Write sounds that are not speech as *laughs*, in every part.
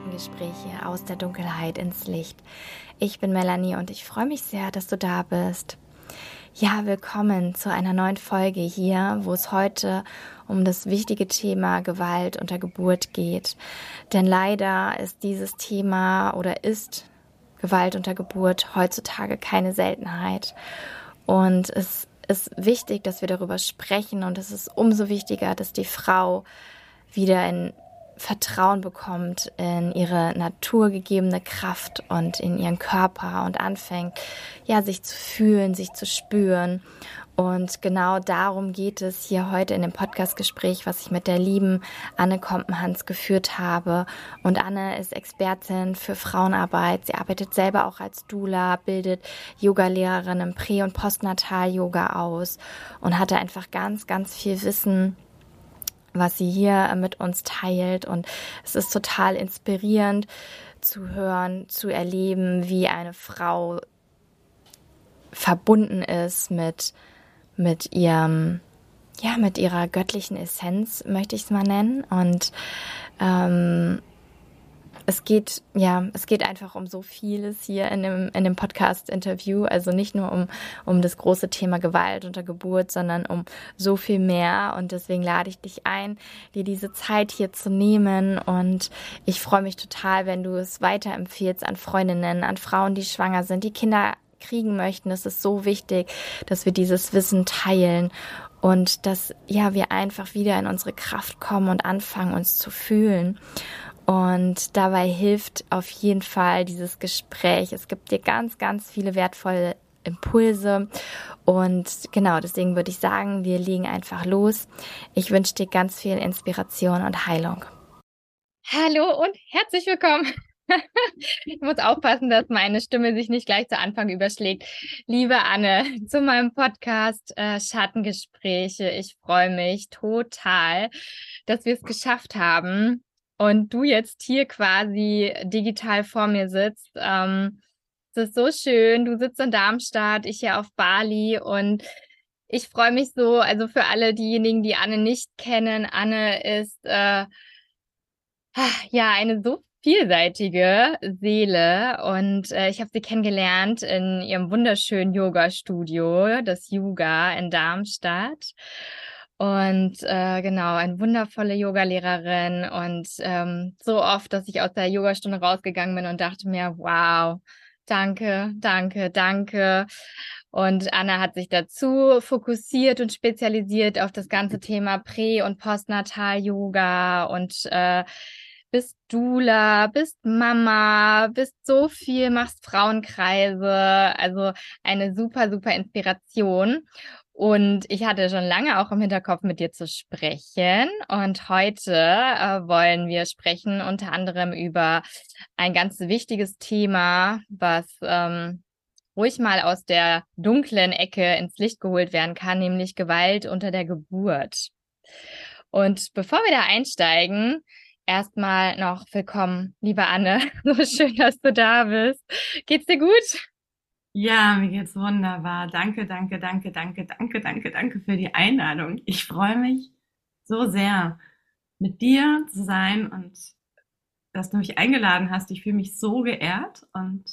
Schattengespräche aus der Dunkelheit ins Licht. Ich bin Melanie und ich freue mich sehr, dass du da bist. Ja, willkommen zu einer neuen Folge hier, wo es heute um das wichtige Thema Gewalt unter Geburt geht. Denn leider ist dieses Thema oder ist Gewalt unter Geburt heutzutage keine Seltenheit. Und es ist wichtig, dass wir darüber sprechen und es ist umso wichtiger, dass die Frau wieder in Vertrauen bekommt in ihre naturgegebene Kraft und in ihren Körper und anfängt, ja, sich zu fühlen, sich zu spüren. Und genau darum geht es hier heute in dem Podcastgespräch, was ich mit der lieben Anne Kompenhans geführt habe. Und Anne ist Expertin für Frauenarbeit. Sie arbeitet selber auch als Doula, bildet Yogalehrerin im Prä- und Postnatal-Yoga aus und hatte einfach ganz, ganz viel Wissen was sie hier mit uns teilt. Und es ist total inspirierend zu hören, zu erleben, wie eine Frau verbunden ist mit, mit ihrem, ja, mit ihrer göttlichen Essenz, möchte ich es mal nennen. Und ähm, es geht, ja, es geht einfach um so vieles hier in dem, in dem Podcast-Interview. Also nicht nur um, um das große Thema Gewalt unter Geburt, sondern um so viel mehr. Und deswegen lade ich dich ein, dir diese Zeit hier zu nehmen. Und ich freue mich total, wenn du es weiterempfiehlst an Freundinnen, an Frauen, die schwanger sind, die Kinder kriegen möchten. Es ist so wichtig, dass wir dieses Wissen teilen und dass ja wir einfach wieder in unsere Kraft kommen und anfangen uns zu fühlen. Und dabei hilft auf jeden Fall dieses Gespräch. Es gibt dir ganz, ganz viele wertvolle Impulse. Und genau, deswegen würde ich sagen, wir legen einfach los. Ich wünsche dir ganz viel Inspiration und Heilung. Hallo und herzlich willkommen. Ich muss aufpassen, dass meine Stimme sich nicht gleich zu Anfang überschlägt. Liebe Anne, zu meinem Podcast äh, Schattengespräche. Ich freue mich total, dass wir es geschafft haben, und du jetzt hier quasi digital vor mir sitzt. Ähm, es ist so schön. Du sitzt in Darmstadt, ich hier auf Bali und ich freue mich so, also für alle diejenigen, die Anne nicht kennen, Anne ist äh, ja eine so vielseitige Seele und äh, ich habe sie kennengelernt in ihrem wunderschönen Yoga-Studio, das Yoga in Darmstadt. Und äh, genau, eine wundervolle Yogalehrerin und ähm, so oft, dass ich aus der Yogastunde rausgegangen bin und dachte mir, wow, danke, danke, danke. Und Anna hat sich dazu fokussiert und spezialisiert auf das ganze Thema Prä- und Postnatal-Yoga und äh, bist Dula, bist Mama, bist so viel, machst Frauenkreise, also eine super, super Inspiration. Und ich hatte schon lange auch im Hinterkopf, mit dir zu sprechen. Und heute äh, wollen wir sprechen unter anderem über ein ganz wichtiges Thema, was ähm, ruhig mal aus der dunklen Ecke ins Licht geholt werden kann, nämlich Gewalt unter der Geburt. Und bevor wir da einsteigen, erstmal noch willkommen, liebe Anne. *laughs* So schön, dass du da bist. Geht's dir gut? Ja, mir geht's wunderbar. Danke, danke, danke, danke, danke, danke, danke für die Einladung. Ich freue mich so sehr, mit dir zu sein und dass du mich eingeladen hast. Ich fühle mich so geehrt und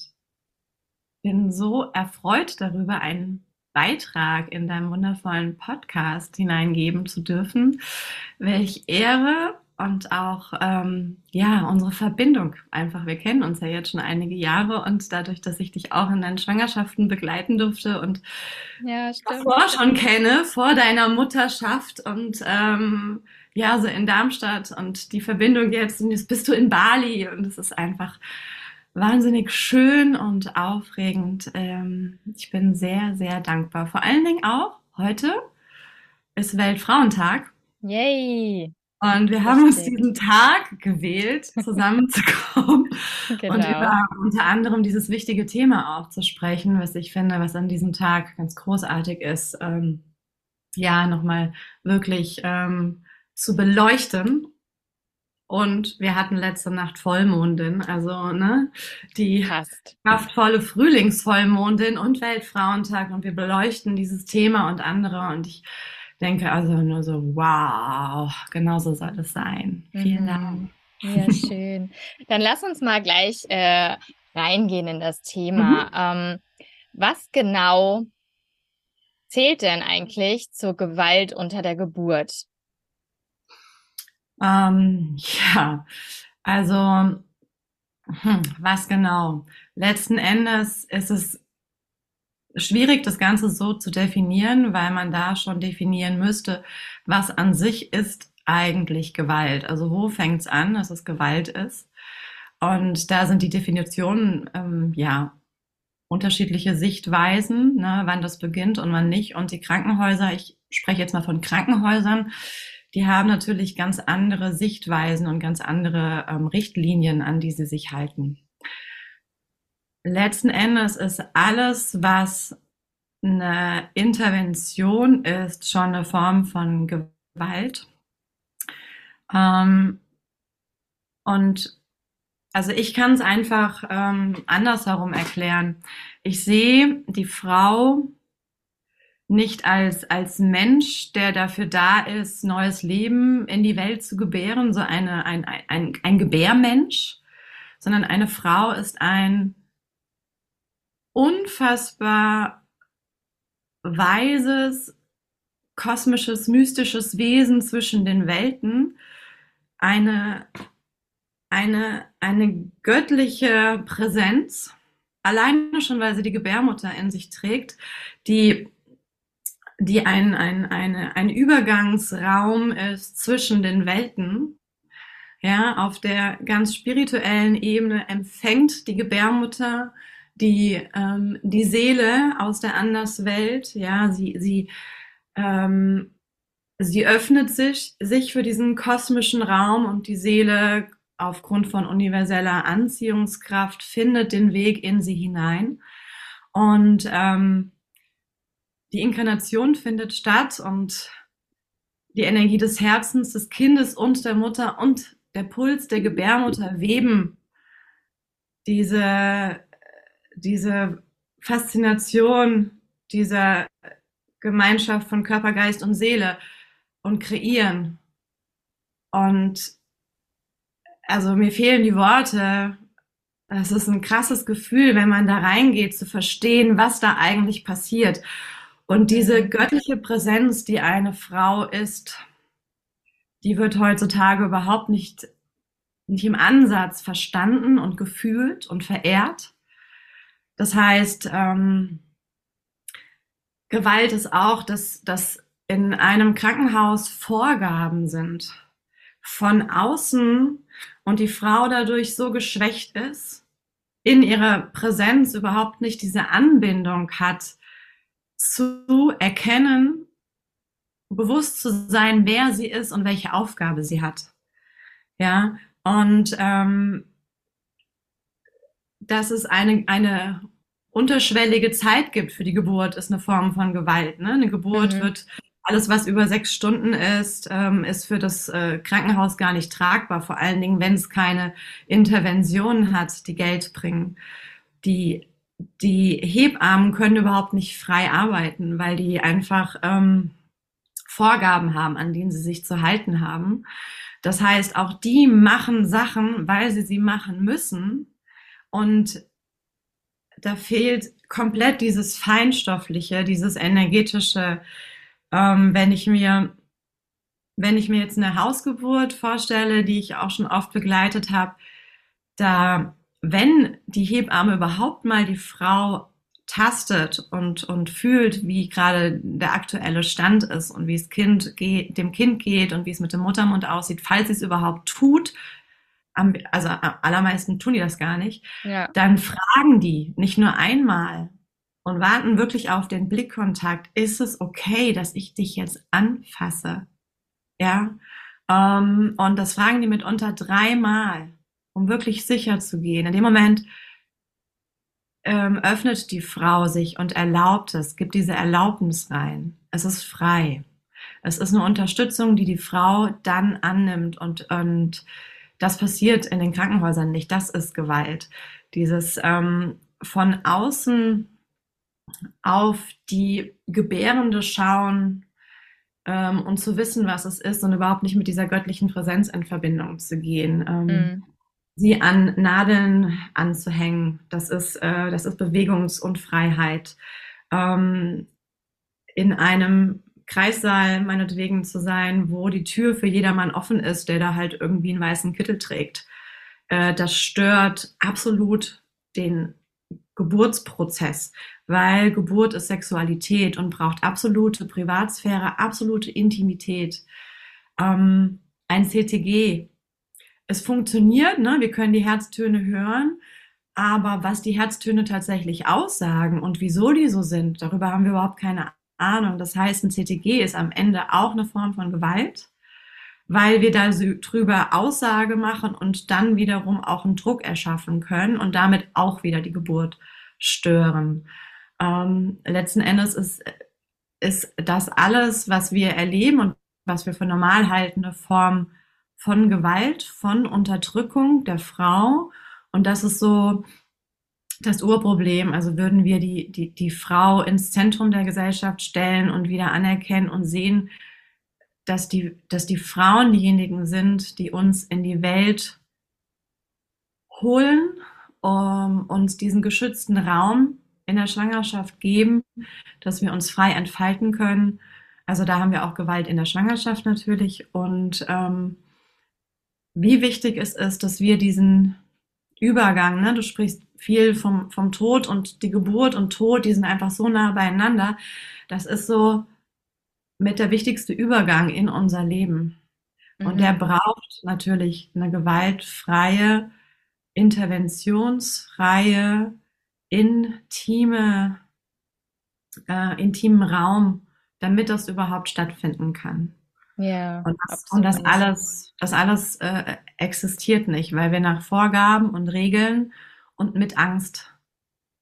bin so erfreut darüber, einen Beitrag in deinem wundervollen Podcast hineingeben zu dürfen. Welch Ehre und auch ähm, ja unsere Verbindung einfach. Wir kennen uns ja jetzt schon einige Jahre und dadurch, dass ich dich auch in deinen Schwangerschaften begleiten durfte und ja, davor schon kenne, vor deiner Mutterschaft und ähm, ja, so in Darmstadt und die Verbindung jetzt, und jetzt bist du in Bali und es ist einfach wahnsinnig schön und aufregend. Ähm, ich bin sehr, sehr dankbar. Vor allen Dingen auch heute ist Weltfrauentag. Yay! Und wir haben uns diesen Tag gewählt, *laughs* zusammenzukommen *laughs* genau. und über unter anderem dieses wichtige Thema auch zu sprechen, was ich finde, was an diesem Tag ganz großartig ist, ähm, ja, nochmal wirklich ähm, zu beleuchten. Und wir hatten letzte Nacht Vollmondin, also ne, die Passt. kraftvolle Frühlingsvollmondin und Weltfrauentag und wir beleuchten dieses Thema und andere und ich denke also nur so, wow, genau so soll es sein. Vielen mhm. Dank. Ja, schön. Dann lass uns mal gleich äh, reingehen in das Thema. Mhm. Ähm, was genau zählt denn eigentlich zur Gewalt unter der Geburt? Ähm, ja, also hm, was genau? Letzten Endes ist es schwierig, das Ganze so zu definieren, weil man da schon definieren müsste, was an sich ist eigentlich Gewalt. Also wo fängt es an, dass es Gewalt ist? Und da sind die Definitionen ähm, ja unterschiedliche Sichtweisen, ne, wann das beginnt und wann nicht. Und die Krankenhäuser, ich spreche jetzt mal von Krankenhäusern, die haben natürlich ganz andere Sichtweisen und ganz andere ähm, Richtlinien, an die sie sich halten. Letzten Endes ist alles, was eine Intervention ist, schon eine Form von Gewalt. Ähm, und also ich kann es einfach ähm, andersherum erklären. Ich sehe die Frau nicht als, als Mensch, der dafür da ist, neues Leben in die Welt zu gebären, so eine, ein, ein, ein Gebärmensch, sondern eine Frau ist ein unfassbar weises, kosmisches, mystisches Wesen zwischen den Welten, eine, eine, eine göttliche Präsenz, alleine schon, weil sie die Gebärmutter in sich trägt, die die ein, ein, eine, ein Übergangsraum ist zwischen den Welten. Ja, auf der ganz spirituellen Ebene empfängt die Gebärmutter die, ähm, die Seele aus der Anderswelt. Ja, sie, sie, ähm, sie öffnet sich, sich für diesen kosmischen Raum und die Seele aufgrund von universeller Anziehungskraft findet den Weg in sie hinein. Und ähm, die Inkarnation findet statt und die Energie des Herzens des Kindes und der Mutter und der Puls der Gebärmutter weben diese, diese Faszination dieser Gemeinschaft von Körper, Geist und Seele und kreieren. Und also mir fehlen die Worte. Es ist ein krasses Gefühl, wenn man da reingeht, zu verstehen, was da eigentlich passiert. Und diese göttliche Präsenz, die eine Frau ist, die wird heutzutage überhaupt nicht, nicht im Ansatz verstanden und gefühlt und verehrt. Das heißt, ähm, Gewalt ist auch, dass, dass in einem Krankenhaus Vorgaben sind von außen und die Frau dadurch so geschwächt ist, in ihrer Präsenz überhaupt nicht diese Anbindung hat zu erkennen, bewusst zu sein, wer sie ist und welche Aufgabe sie hat. Ja, und ähm, dass es eine, eine unterschwellige Zeit gibt für die Geburt, ist eine Form von Gewalt. Ne? Eine Geburt mhm. wird, alles was über sechs Stunden ist, ähm, ist für das äh, Krankenhaus gar nicht tragbar, vor allen Dingen, wenn es keine Interventionen hat, die Geld bringen. Die die Hebammen können überhaupt nicht frei arbeiten, weil die einfach ähm, Vorgaben haben, an denen sie sich zu halten haben. Das heißt, auch die machen Sachen, weil sie sie machen müssen. Und da fehlt komplett dieses Feinstoffliche, dieses energetische. Ähm, wenn ich mir, wenn ich mir jetzt eine Hausgeburt vorstelle, die ich auch schon oft begleitet habe, da wenn die Hebamme überhaupt mal die Frau tastet und, und fühlt, wie gerade der aktuelle Stand ist und wie es kind geht, dem Kind geht und wie es mit dem Muttermund aussieht, falls sie es überhaupt tut, also am allermeisten tun die das gar nicht, ja. dann fragen die nicht nur einmal und warten wirklich auf den Blickkontakt. Ist es okay, dass ich dich jetzt anfasse? Ja. Ähm, und das fragen die mitunter dreimal um wirklich sicher zu gehen. In dem Moment ähm, öffnet die Frau sich und erlaubt es, gibt diese Erlaubnis rein. Es ist frei. Es ist eine Unterstützung, die die Frau dann annimmt und, und das passiert in den Krankenhäusern nicht. Das ist Gewalt. Dieses ähm, von außen auf die Gebärende schauen, ähm, und zu wissen, was es ist und überhaupt nicht mit dieser göttlichen Präsenz in Verbindung zu gehen. Ähm, mhm. Sie an Nadeln anzuhängen, das ist, äh, das ist Bewegungsunfreiheit. Ähm, in einem Kreissaal meinetwegen zu sein, wo die Tür für jedermann offen ist, der da halt irgendwie einen weißen Kittel trägt. Äh, das stört absolut den Geburtsprozess, weil Geburt ist Sexualität und braucht absolute Privatsphäre, absolute Intimität. Ähm, ein CTG. Es funktioniert, ne? wir können die Herztöne hören, aber was die Herztöne tatsächlich aussagen und wieso die so sind, darüber haben wir überhaupt keine Ahnung. Das heißt, ein CTG ist am Ende auch eine Form von Gewalt, weil wir da drüber Aussage machen und dann wiederum auch einen Druck erschaffen können und damit auch wieder die Geburt stören. Ähm, letzten Endes ist, ist das alles, was wir erleben und was wir für normal halten, eine Form von Gewalt, von Unterdrückung der Frau. Und das ist so das Urproblem. Also würden wir die, die, die Frau ins Zentrum der Gesellschaft stellen und wieder anerkennen und sehen, dass die, dass die Frauen diejenigen sind, die uns in die Welt holen, um uns diesen geschützten Raum in der Schwangerschaft geben, dass wir uns frei entfalten können. Also da haben wir auch Gewalt in der Schwangerschaft natürlich. Und ähm, wie wichtig es ist, dass wir diesen Übergang, ne, du sprichst viel vom, vom Tod und die Geburt und Tod, die sind einfach so nah beieinander. Das ist so mit der wichtigste Übergang in unser Leben. Und mhm. der braucht natürlich eine gewaltfreie, interventionsfreie, intime, äh, intimen Raum, damit das überhaupt stattfinden kann. Ja. Und das, und das alles, das alles äh, existiert nicht, weil wir nach Vorgaben und Regeln und mit Angst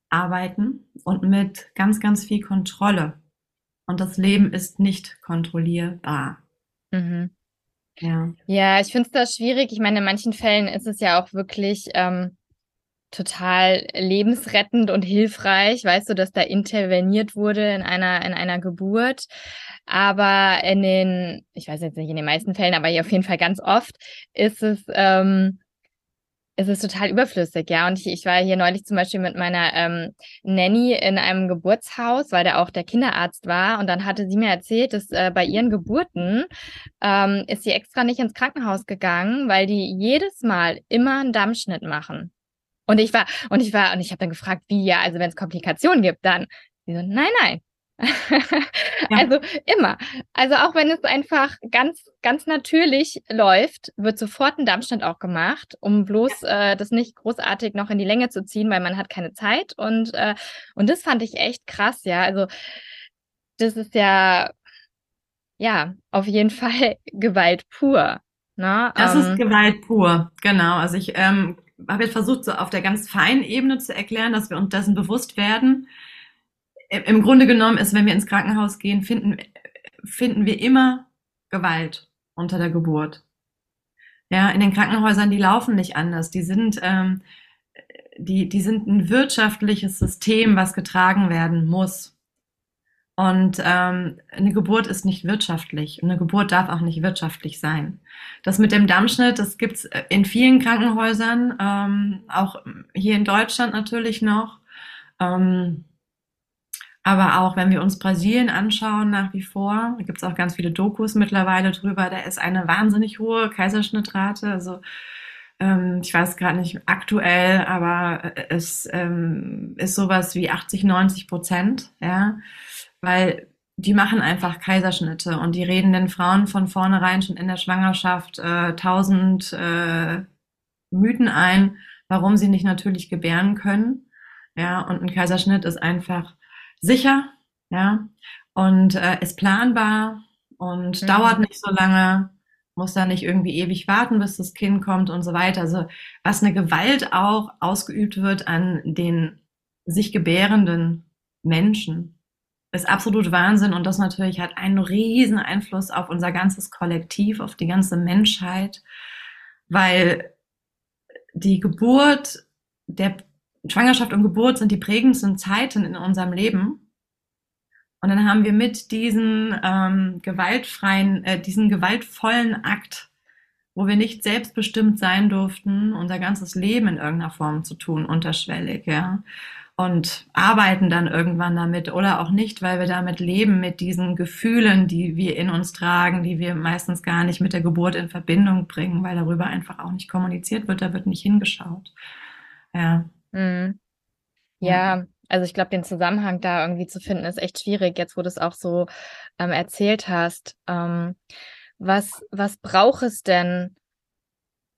arbeiten und mit ganz, ganz viel Kontrolle. Und das Leben ist nicht kontrollierbar. Mhm. Ja. ja, ich finde es da schwierig. Ich meine, in manchen Fällen ist es ja auch wirklich ähm, total lebensrettend und hilfreich, weißt du, dass da interveniert wurde in einer, in einer Geburt. Aber in den, ich weiß jetzt nicht in den meisten Fällen, aber hier auf jeden Fall ganz oft ist es, ähm, ist es total überflüssig, ja. Und ich, ich war hier neulich zum Beispiel mit meiner ähm, Nanny in einem Geburtshaus, weil da auch der Kinderarzt war. Und dann hatte sie mir erzählt, dass äh, bei ihren Geburten ähm, ist sie extra nicht ins Krankenhaus gegangen, weil die jedes Mal immer einen Dammschnitt machen. Und ich war, und ich war, und ich habe dann gefragt, wie ja, also wenn es Komplikationen gibt, dann. Sie so, nein, nein. *laughs* ja. Also immer. Also auch wenn es einfach ganz, ganz natürlich läuft, wird sofort ein Dampfschnitt auch gemacht, um bloß ja. äh, das nicht großartig noch in die Länge zu ziehen, weil man hat keine Zeit. Und, äh, und das fand ich echt krass, ja. Also das ist ja, ja, auf jeden *laughs* Fall Gewalt pur. Ne? Das ähm, ist Gewalt pur, genau. Also ich ähm, habe jetzt versucht, so auf der ganz feinen Ebene zu erklären, dass wir uns dessen bewusst werden. Im Grunde genommen ist, wenn wir ins Krankenhaus gehen, finden, finden wir immer Gewalt unter der Geburt. Ja, in den Krankenhäusern, die laufen nicht anders. Die sind, ähm, die, die sind ein wirtschaftliches System, was getragen werden muss. Und ähm, eine Geburt ist nicht wirtschaftlich und eine Geburt darf auch nicht wirtschaftlich sein. Das mit dem Dammschnitt, das gibt's in vielen Krankenhäusern, ähm, auch hier in Deutschland natürlich noch. Ähm, aber auch wenn wir uns Brasilien anschauen, nach wie vor, da gibt's auch ganz viele Dokus mittlerweile drüber, da ist eine wahnsinnig hohe Kaiserschnittrate. Also ähm, ich weiß gerade nicht aktuell, aber es ähm, ist sowas wie 80, 90 Prozent, ja weil die machen einfach Kaiserschnitte und die reden den Frauen von vornherein schon in der Schwangerschaft äh, tausend äh, Mythen ein, warum sie nicht natürlich gebären können. Ja, und ein Kaiserschnitt ist einfach sicher, ja, und äh, ist planbar und mhm. dauert nicht so lange, muss da nicht irgendwie ewig warten, bis das Kind kommt und so weiter. Also was eine Gewalt auch ausgeübt wird an den sich gebärenden Menschen ist absolut Wahnsinn und das natürlich hat einen riesen Einfluss auf unser ganzes Kollektiv, auf die ganze Menschheit, weil die Geburt, der Schwangerschaft und Geburt sind die prägendsten Zeiten in unserem Leben. Und dann haben wir mit diesen ähm, gewaltfreien, äh, diesen gewaltvollen Akt, wo wir nicht selbstbestimmt sein durften, unser ganzes Leben in irgendeiner Form zu tun, unterschwellig, ja. Und arbeiten dann irgendwann damit oder auch nicht, weil wir damit leben, mit diesen Gefühlen, die wir in uns tragen, die wir meistens gar nicht mit der Geburt in Verbindung bringen, weil darüber einfach auch nicht kommuniziert wird, da wird nicht hingeschaut. Ja. Mhm. Ja, also ich glaube, den Zusammenhang da irgendwie zu finden, ist echt schwierig, jetzt wo du es auch so ähm, erzählt hast. Ähm, was, was braucht es denn,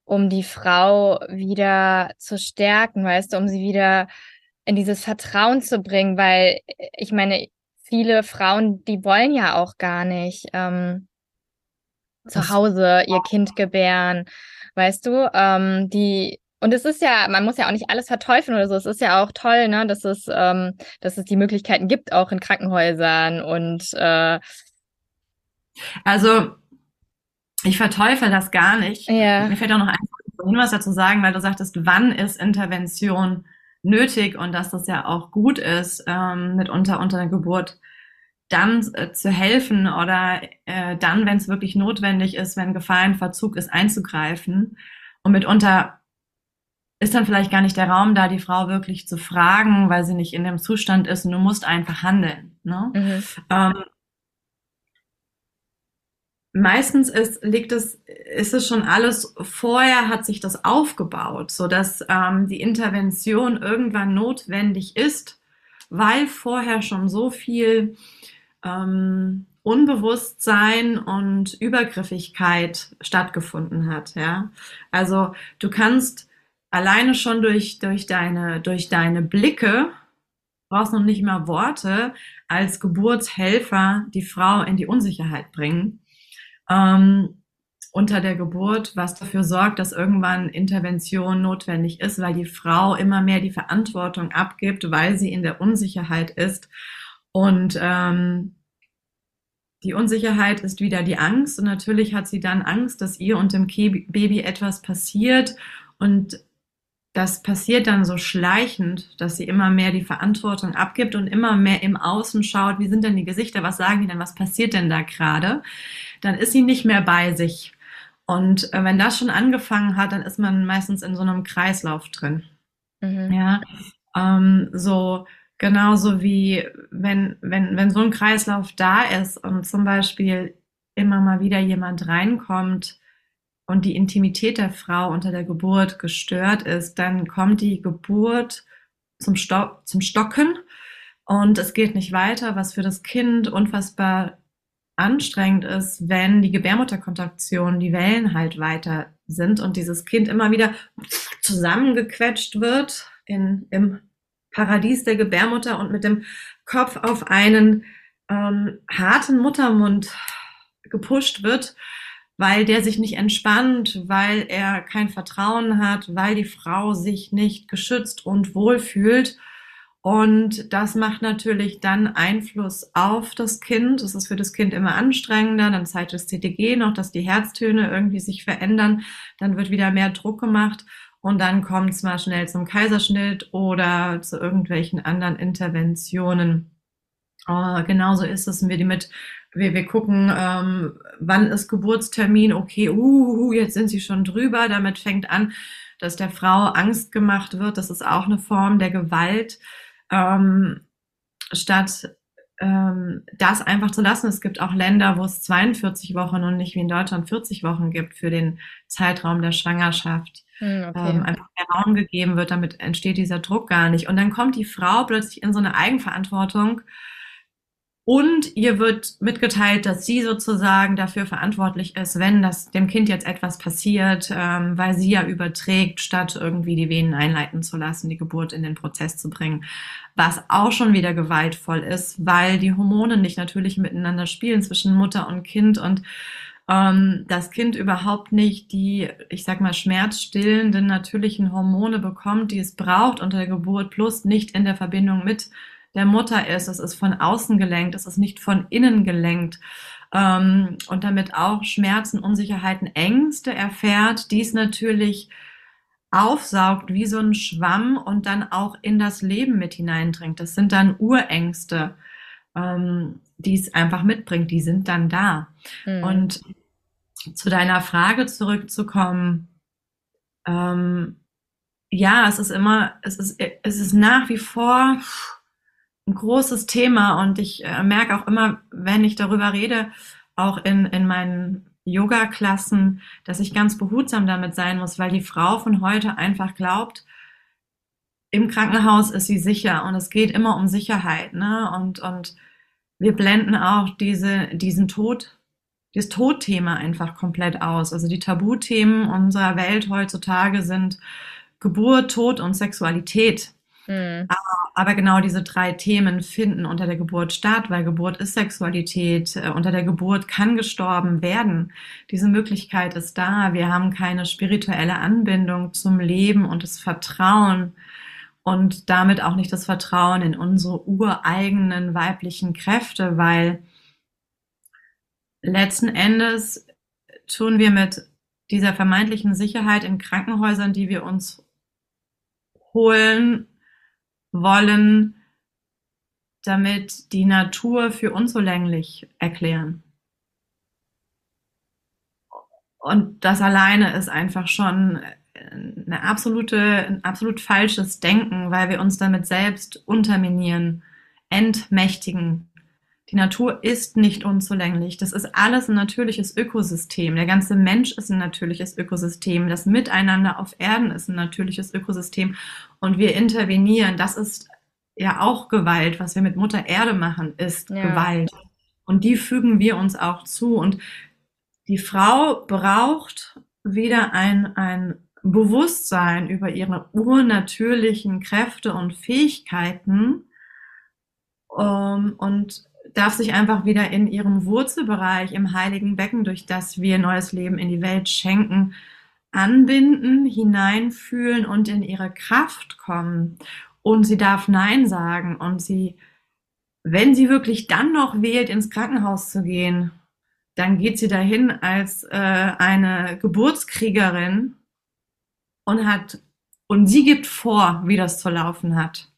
um die Frau wieder zu stärken, weißt du, um sie wieder in dieses Vertrauen zu bringen? Weil äh, ich meine, viele Frauen, die wollen ja auch gar nicht ähm, zu Hause ihr Kind gebären, weißt du, ähm, die und es ist ja, man muss ja auch nicht alles verteufeln oder so. Es ist ja auch toll, ne, dass es, ähm, dass es die Möglichkeiten gibt, auch in Krankenhäusern und äh, also ich verteufel das gar nicht. Ja. Mir fällt auch noch ein Hinweis dazu sagen, weil du sagtest, wann ist Intervention nötig und dass das ja auch gut ist, ähm, mitunter unter der Geburt dann äh, zu helfen oder äh, dann, wenn es wirklich notwendig ist, wenn Gefahr in Verzug ist, einzugreifen. Und mitunter ist dann vielleicht gar nicht der Raum da, die Frau wirklich zu fragen, weil sie nicht in dem Zustand ist und du musst einfach handeln. Ne? Mhm. Ähm, meistens ist, liegt es, ist es schon alles, vorher hat sich das aufgebaut, so dass ähm, die Intervention irgendwann notwendig ist, weil vorher schon so viel ähm, Unbewusstsein und Übergriffigkeit stattgefunden hat. Ja, also du kannst alleine schon durch, durch, deine, durch deine Blicke, brauchst noch nicht mal Worte, als Geburtshelfer die Frau in die Unsicherheit bringen. Ähm, unter der Geburt, was dafür sorgt, dass irgendwann Intervention notwendig ist, weil die Frau immer mehr die Verantwortung abgibt, weil sie in der Unsicherheit ist. Und ähm, die Unsicherheit ist wieder die Angst und natürlich hat sie dann Angst, dass ihr und dem Baby etwas passiert und das passiert dann so schleichend, dass sie immer mehr die Verantwortung abgibt und immer mehr im Außen schaut, wie sind denn die Gesichter, was sagen die denn, was passiert denn da gerade, dann ist sie nicht mehr bei sich. Und äh, wenn das schon angefangen hat, dann ist man meistens in so einem Kreislauf drin. Mhm. Ja, ähm, so genauso wie wenn, wenn, wenn so ein Kreislauf da ist und zum Beispiel immer mal wieder jemand reinkommt, und die Intimität der Frau unter der Geburt gestört ist, dann kommt die Geburt zum, Sto zum Stocken. Und es geht nicht weiter, was für das Kind unfassbar anstrengend ist, wenn die Gebärmutterkontraktion, die Wellen halt weiter sind und dieses Kind immer wieder zusammengequetscht wird in, im Paradies der Gebärmutter und mit dem Kopf auf einen ähm, harten Muttermund gepusht wird weil der sich nicht entspannt, weil er kein Vertrauen hat, weil die Frau sich nicht geschützt und wohlfühlt. Und das macht natürlich dann Einfluss auf das Kind. Es ist für das Kind immer anstrengender. Dann zeigt das CTG noch, dass die Herztöne irgendwie sich verändern. Dann wird wieder mehr Druck gemacht. Und dann kommt es mal schnell zum Kaiserschnitt oder zu irgendwelchen anderen Interventionen. Uh, genauso ist es wir mit wir, wir gucken, ähm, wann ist Geburtstermin, okay, uh, jetzt sind sie schon drüber. Damit fängt an, dass der Frau Angst gemacht wird. Das ist auch eine Form der Gewalt. Ähm, statt ähm, das einfach zu lassen. Es gibt auch Länder, wo es 42 Wochen und nicht wie in Deutschland 40 Wochen gibt für den Zeitraum der Schwangerschaft. Hm, okay. ähm, einfach mehr Raum gegeben wird, damit entsteht dieser Druck gar nicht. Und dann kommt die Frau plötzlich in so eine Eigenverantwortung und ihr wird mitgeteilt, dass sie sozusagen dafür verantwortlich ist, wenn das dem Kind jetzt etwas passiert, ähm, weil sie ja überträgt, statt irgendwie die Venen einleiten zu lassen, die Geburt in den Prozess zu bringen. Was auch schon wieder gewaltvoll ist, weil die Hormone nicht natürlich miteinander spielen zwischen Mutter und Kind und ähm, das Kind überhaupt nicht die, ich sag mal, schmerzstillenden natürlichen Hormone bekommt, die es braucht unter der Geburt, plus nicht in der Verbindung mit der Mutter ist. Es ist von außen gelenkt, es ist nicht von innen gelenkt. Ähm, und damit auch Schmerzen, Unsicherheiten, Ängste erfährt, dies natürlich aufsaugt wie so ein Schwamm und dann auch in das Leben mit hineindringt. Das sind dann Urängste. ähm, die es einfach mitbringt, die sind dann da. Mhm. Und zu deiner Frage zurückzukommen, ähm, ja, es ist immer, es ist, es ist nach wie vor ein großes Thema und ich äh, merke auch immer, wenn ich darüber rede, auch in, in meinen Yoga-Klassen, dass ich ganz behutsam damit sein muss, weil die Frau von heute einfach glaubt, im Krankenhaus ist sie sicher und es geht immer um Sicherheit, ne? Und, und wir blenden auch diese, diesen Tod, das Todthema einfach komplett aus. Also die Tabuthemen unserer Welt heutzutage sind Geburt, Tod und Sexualität. Mhm. Aber, aber, genau diese drei Themen finden unter der Geburt statt, weil Geburt ist Sexualität. Äh, unter der Geburt kann gestorben werden. Diese Möglichkeit ist da. Wir haben keine spirituelle Anbindung zum Leben und das Vertrauen und damit auch nicht das Vertrauen in unsere ureigenen weiblichen Kräfte, weil letzten Endes tun wir mit dieser vermeintlichen Sicherheit in Krankenhäusern, die wir uns holen wollen, damit die Natur für unzulänglich erklären. Und das alleine ist einfach schon eine absolute, ein absolut falsches Denken, weil wir uns damit selbst unterminieren, entmächtigen. Die Natur ist nicht unzulänglich. Das ist alles ein natürliches Ökosystem. Der ganze Mensch ist ein natürliches Ökosystem. Das Miteinander auf Erden ist ein natürliches Ökosystem. Und wir intervenieren. Das ist ja auch Gewalt. Was wir mit Mutter Erde machen, ist ja. Gewalt. Und die fügen wir uns auch zu. Und die Frau braucht wieder ein, ein Bewusstsein über ihre urnatürlichen Kräfte und Fähigkeiten um, und darf sich einfach wieder in ihrem Wurzelbereich im heiligen Becken, durch das wir neues Leben in die Welt schenken, anbinden, hineinfühlen und in ihre Kraft kommen. Und sie darf Nein sagen und sie, wenn sie wirklich dann noch wählt, ins Krankenhaus zu gehen, dann geht sie dahin als äh, eine Geburtskriegerin und hat und sie gibt vor, wie das zu laufen hat.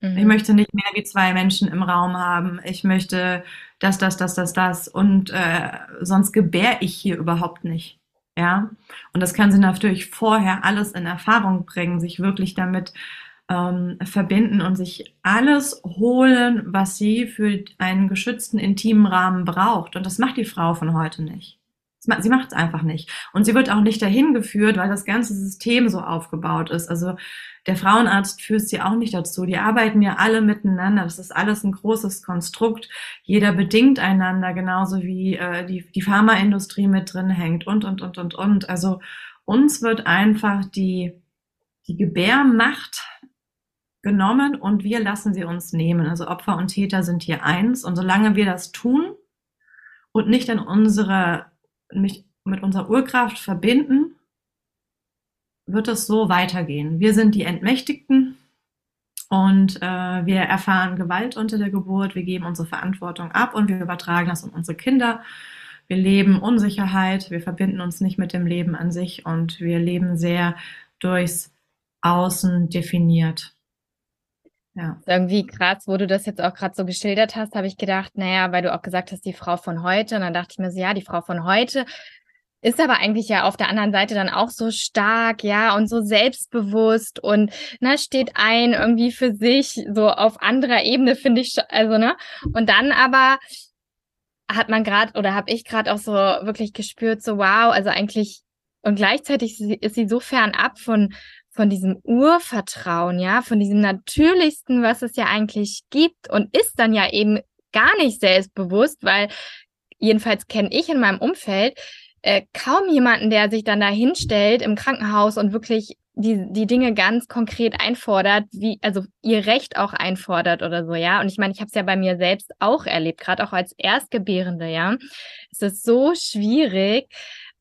Mhm. Ich möchte nicht mehr wie zwei Menschen im Raum haben. Ich möchte das, das, das, das, das und äh, sonst gebär ich hier überhaupt nicht. Ja, und das kann sie natürlich vorher alles in Erfahrung bringen, sich wirklich damit ähm, verbinden und sich alles holen, was sie für einen geschützten intimen Rahmen braucht. Und das macht die Frau von heute nicht. Sie macht es einfach nicht. Und sie wird auch nicht dahin geführt, weil das ganze System so aufgebaut ist. Also der Frauenarzt führt sie auch nicht dazu. Die arbeiten ja alle miteinander. Das ist alles ein großes Konstrukt. Jeder bedingt einander, genauso wie äh, die, die Pharmaindustrie mit drin hängt und, und, und, und, und. Also uns wird einfach die, die Gebärmacht genommen und wir lassen sie uns nehmen. Also Opfer und Täter sind hier eins. Und solange wir das tun und nicht in unsere mich mit unserer Urkraft verbinden, wird es so weitergehen. Wir sind die Entmächtigten und äh, wir erfahren Gewalt unter der Geburt, wir geben unsere Verantwortung ab und wir übertragen das an unsere Kinder. Wir leben Unsicherheit, wir verbinden uns nicht mit dem Leben an sich und wir leben sehr durchs Außen definiert. Ja. Irgendwie krass, wo du das jetzt auch gerade so geschildert hast, habe ich gedacht, naja, weil du auch gesagt hast, die Frau von heute. Und dann dachte ich mir so, ja, die Frau von heute ist aber eigentlich ja auf der anderen Seite dann auch so stark, ja, und so selbstbewusst und ne, steht ein irgendwie für sich, so auf anderer Ebene, finde ich, also, ne? Und dann aber hat man gerade oder habe ich gerade auch so wirklich gespürt, so wow, also eigentlich und gleichzeitig ist sie so fern ab von von diesem Urvertrauen, ja, von diesem Natürlichsten, was es ja eigentlich gibt und ist dann ja eben gar nicht selbstbewusst, weil jedenfalls kenne ich in meinem Umfeld äh, kaum jemanden, der sich dann da hinstellt im Krankenhaus und wirklich die, die Dinge ganz konkret einfordert, wie, also ihr Recht auch einfordert oder so, ja. Und ich meine, ich habe es ja bei mir selbst auch erlebt, gerade auch als Erstgebärende, ja. Es ist so schwierig,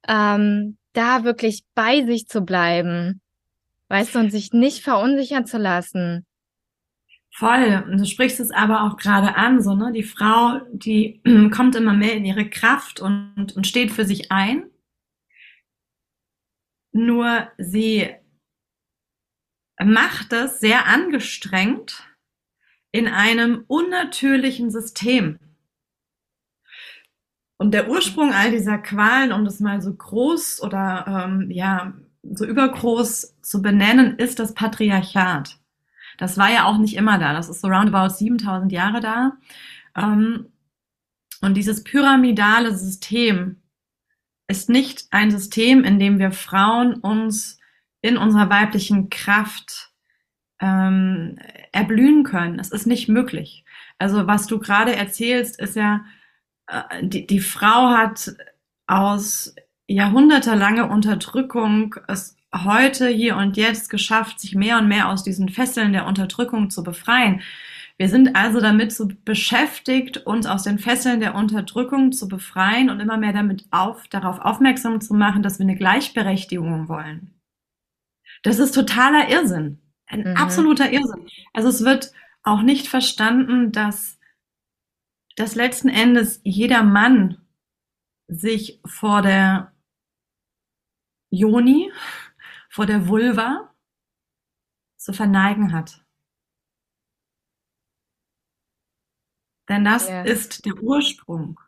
ähm, da wirklich bei sich zu bleiben Weißt du, und sich nicht verunsichern zu lassen. Voll. Du sprichst es aber auch gerade an, so, ne? Die Frau, die *clears throat* kommt immer mehr in ihre Kraft und, und steht für sich ein. Nur sie macht es sehr angestrengt in einem unnatürlichen System. Und der Ursprung all dieser Qualen, um das mal so groß oder ähm, ja so übergroß zu benennen, ist das Patriarchat. Das war ja auch nicht immer da. Das ist so roundabout 7000 Jahre da. Ähm, und dieses pyramidale System ist nicht ein System, in dem wir Frauen uns in unserer weiblichen Kraft ähm, erblühen können. Es ist nicht möglich. Also was du gerade erzählst, ist ja, äh, die, die Frau hat aus jahrhundertelanger Unterdrückung es heute, hier und jetzt geschafft, sich mehr und mehr aus diesen Fesseln der Unterdrückung zu befreien. Wir sind also damit so beschäftigt, uns aus den Fesseln der Unterdrückung zu befreien und immer mehr damit auf, darauf aufmerksam zu machen, dass wir eine Gleichberechtigung wollen. Das ist totaler Irrsinn. Ein mhm. absoluter Irrsinn. Also es wird auch nicht verstanden, dass, dass letzten Endes jeder Mann sich vor der Joni, vor der Vulva zu verneigen hat. Denn das yeah. ist der Ursprung.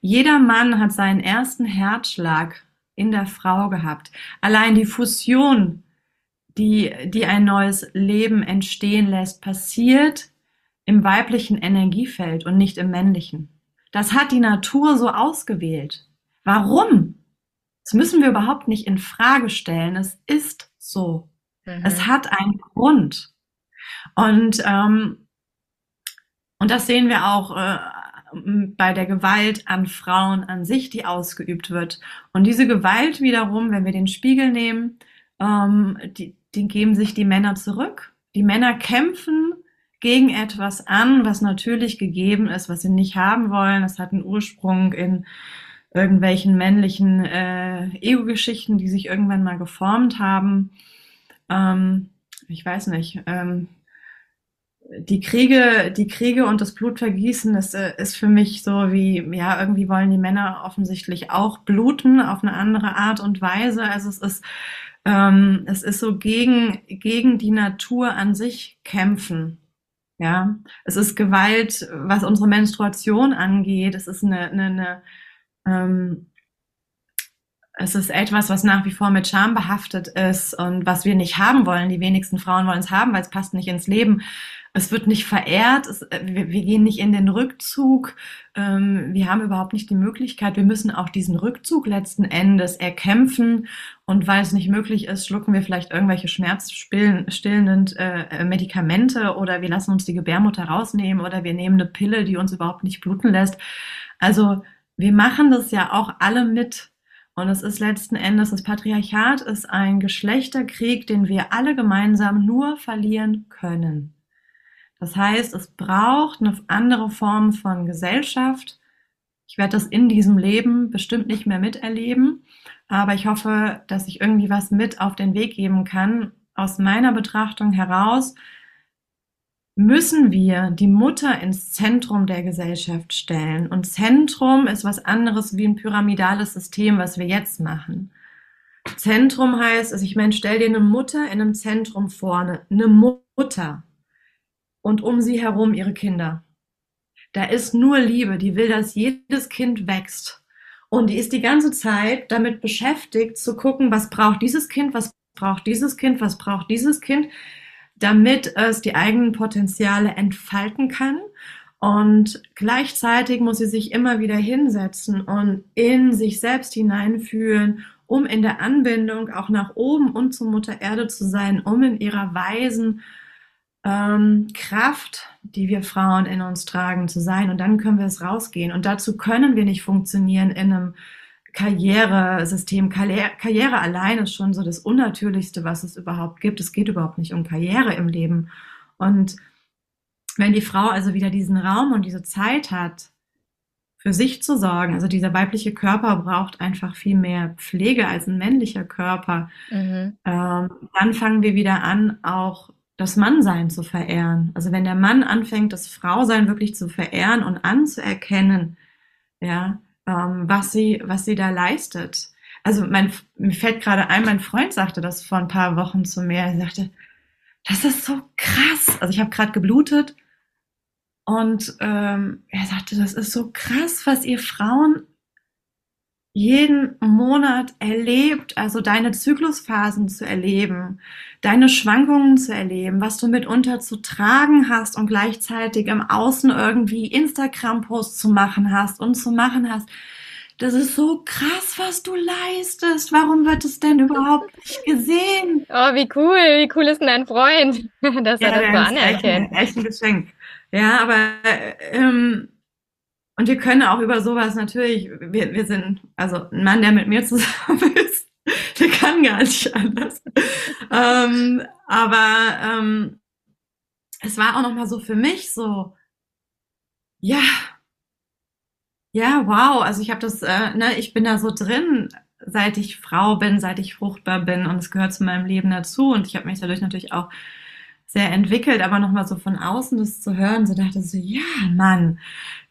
Jeder Mann hat seinen ersten Herzschlag in der Frau gehabt. Allein die Fusion, die, die ein neues Leben entstehen lässt, passiert im weiblichen Energiefeld und nicht im männlichen. Das hat die Natur so ausgewählt. Warum? Das müssen wir überhaupt nicht in Frage stellen. Es ist so. Mhm. Es hat einen Grund. Und ähm, und das sehen wir auch äh, bei der Gewalt an Frauen an sich, die ausgeübt wird. Und diese Gewalt wiederum, wenn wir den Spiegel nehmen, ähm, die, die geben sich die Männer zurück. Die Männer kämpfen gegen etwas an, was natürlich gegeben ist, was sie nicht haben wollen. Das hat einen Ursprung in irgendwelchen männlichen äh, Ego-Geschichten, die sich irgendwann mal geformt haben. Ähm, ich weiß nicht. Ähm, die Kriege, die Kriege und das Blutvergießen ist, äh, ist für mich so wie, ja, irgendwie wollen die Männer offensichtlich auch bluten auf eine andere Art und Weise. Also es ist, ähm, es ist so gegen, gegen die Natur an sich kämpfen. Ja, es ist Gewalt, was unsere Menstruation angeht. Es ist eine, eine, eine ähm, es ist etwas, was nach wie vor mit Scham behaftet ist und was wir nicht haben wollen. Die wenigsten Frauen wollen es haben, weil es passt nicht ins Leben. Es wird nicht verehrt, es, äh, wir, wir, gehen nicht in den Rückzug, ähm, wir haben überhaupt nicht die Möglichkeit, wir müssen auch diesen Rückzug letzten Endes erkämpfen. Und weil es nicht möglich ist, schlucken wir vielleicht irgendwelche schmerzstillenden äh, Medikamente oder wir lassen uns die Gebärmutter rausnehmen oder wir nehmen eine Pille, die uns überhaupt nicht bluten lässt. Also wir machen das ja auch alle mit. Und es ist letzten Endes, das Patriarchat ist ein Geschlechterkrieg, den wir alle gemeinsam nur verlieren können. Das heißt, es braucht eine andere Form von Gesellschaft. Ich werde das in diesem Leben bestimmt nicht mehr miterleben, aber ich hoffe, dass ich irgendwie was mit auf den Weg geben kann. Aus meiner Betrachtung heraus müssen wir die Mutter ins Zentrum der Gesellschaft stellen. Und Zentrum ist was anderes wie ein pyramidales System, was wir jetzt machen. Zentrum heißt, also ich meine, stell dir eine Mutter in einem Zentrum vor, eine Mutter und um sie herum ihre Kinder. Da ist nur Liebe, die will, dass jedes Kind wächst. Und die ist die ganze Zeit damit beschäftigt zu gucken, was braucht dieses Kind, was braucht dieses Kind, was braucht dieses Kind, damit es die eigenen Potenziale entfalten kann. Und gleichzeitig muss sie sich immer wieder hinsetzen und in sich selbst hineinfühlen, um in der Anbindung auch nach oben und zur Mutter Erde zu sein, um in ihrer weisen ähm, Kraft, die wir Frauen in uns tragen, zu sein. Und dann können wir es rausgehen. Und dazu können wir nicht funktionieren in einem Karrieresystem. Karriere, Karriere allein ist schon so das Unnatürlichste, was es überhaupt gibt. Es geht überhaupt nicht um Karriere im Leben. Und wenn die Frau also wieder diesen Raum und diese Zeit hat, für sich zu sorgen, also dieser weibliche Körper braucht einfach viel mehr Pflege als ein männlicher Körper, mhm. ähm, dann fangen wir wieder an, auch das Mannsein zu verehren. Also wenn der Mann anfängt, das Frausein wirklich zu verehren und anzuerkennen, ja, ähm, was sie, was sie da leistet. Also mein, mir fällt gerade ein, mein Freund sagte das vor ein paar Wochen zu mir. Er sagte, das ist so krass. Also ich habe gerade geblutet Und ähm, er sagte, das ist so krass, was ihr Frauen jeden Monat erlebt, also deine Zyklusphasen zu erleben, deine Schwankungen zu erleben, was du mitunter zu tragen hast und gleichzeitig im Außen irgendwie Instagram-Posts zu machen hast und zu machen hast. Das ist so krass, was du leistest. Warum wird es denn überhaupt nicht gesehen? Oh, wie cool. Wie cool ist denn dein Freund, *laughs* dass ja, er das so anerkennt? Echt, echt ein Geschenk. Ja, aber ähm, und wir können auch über sowas natürlich, wir, wir sind, also ein Mann, der mit mir zusammen *laughs* ist, der kann gar nicht anders. ähm, aber ähm, es war auch nochmal so für mich so, ja, ja, wow, also ich habe das, äh, ne, ich bin da so drin, seit ich Frau bin, seit ich fruchtbar bin und es gehört zu meinem Leben dazu und ich habe mich dadurch natürlich auch sehr entwickelt, aber nochmal so von außen das zu hören, so dachte ich so, ja, Mann,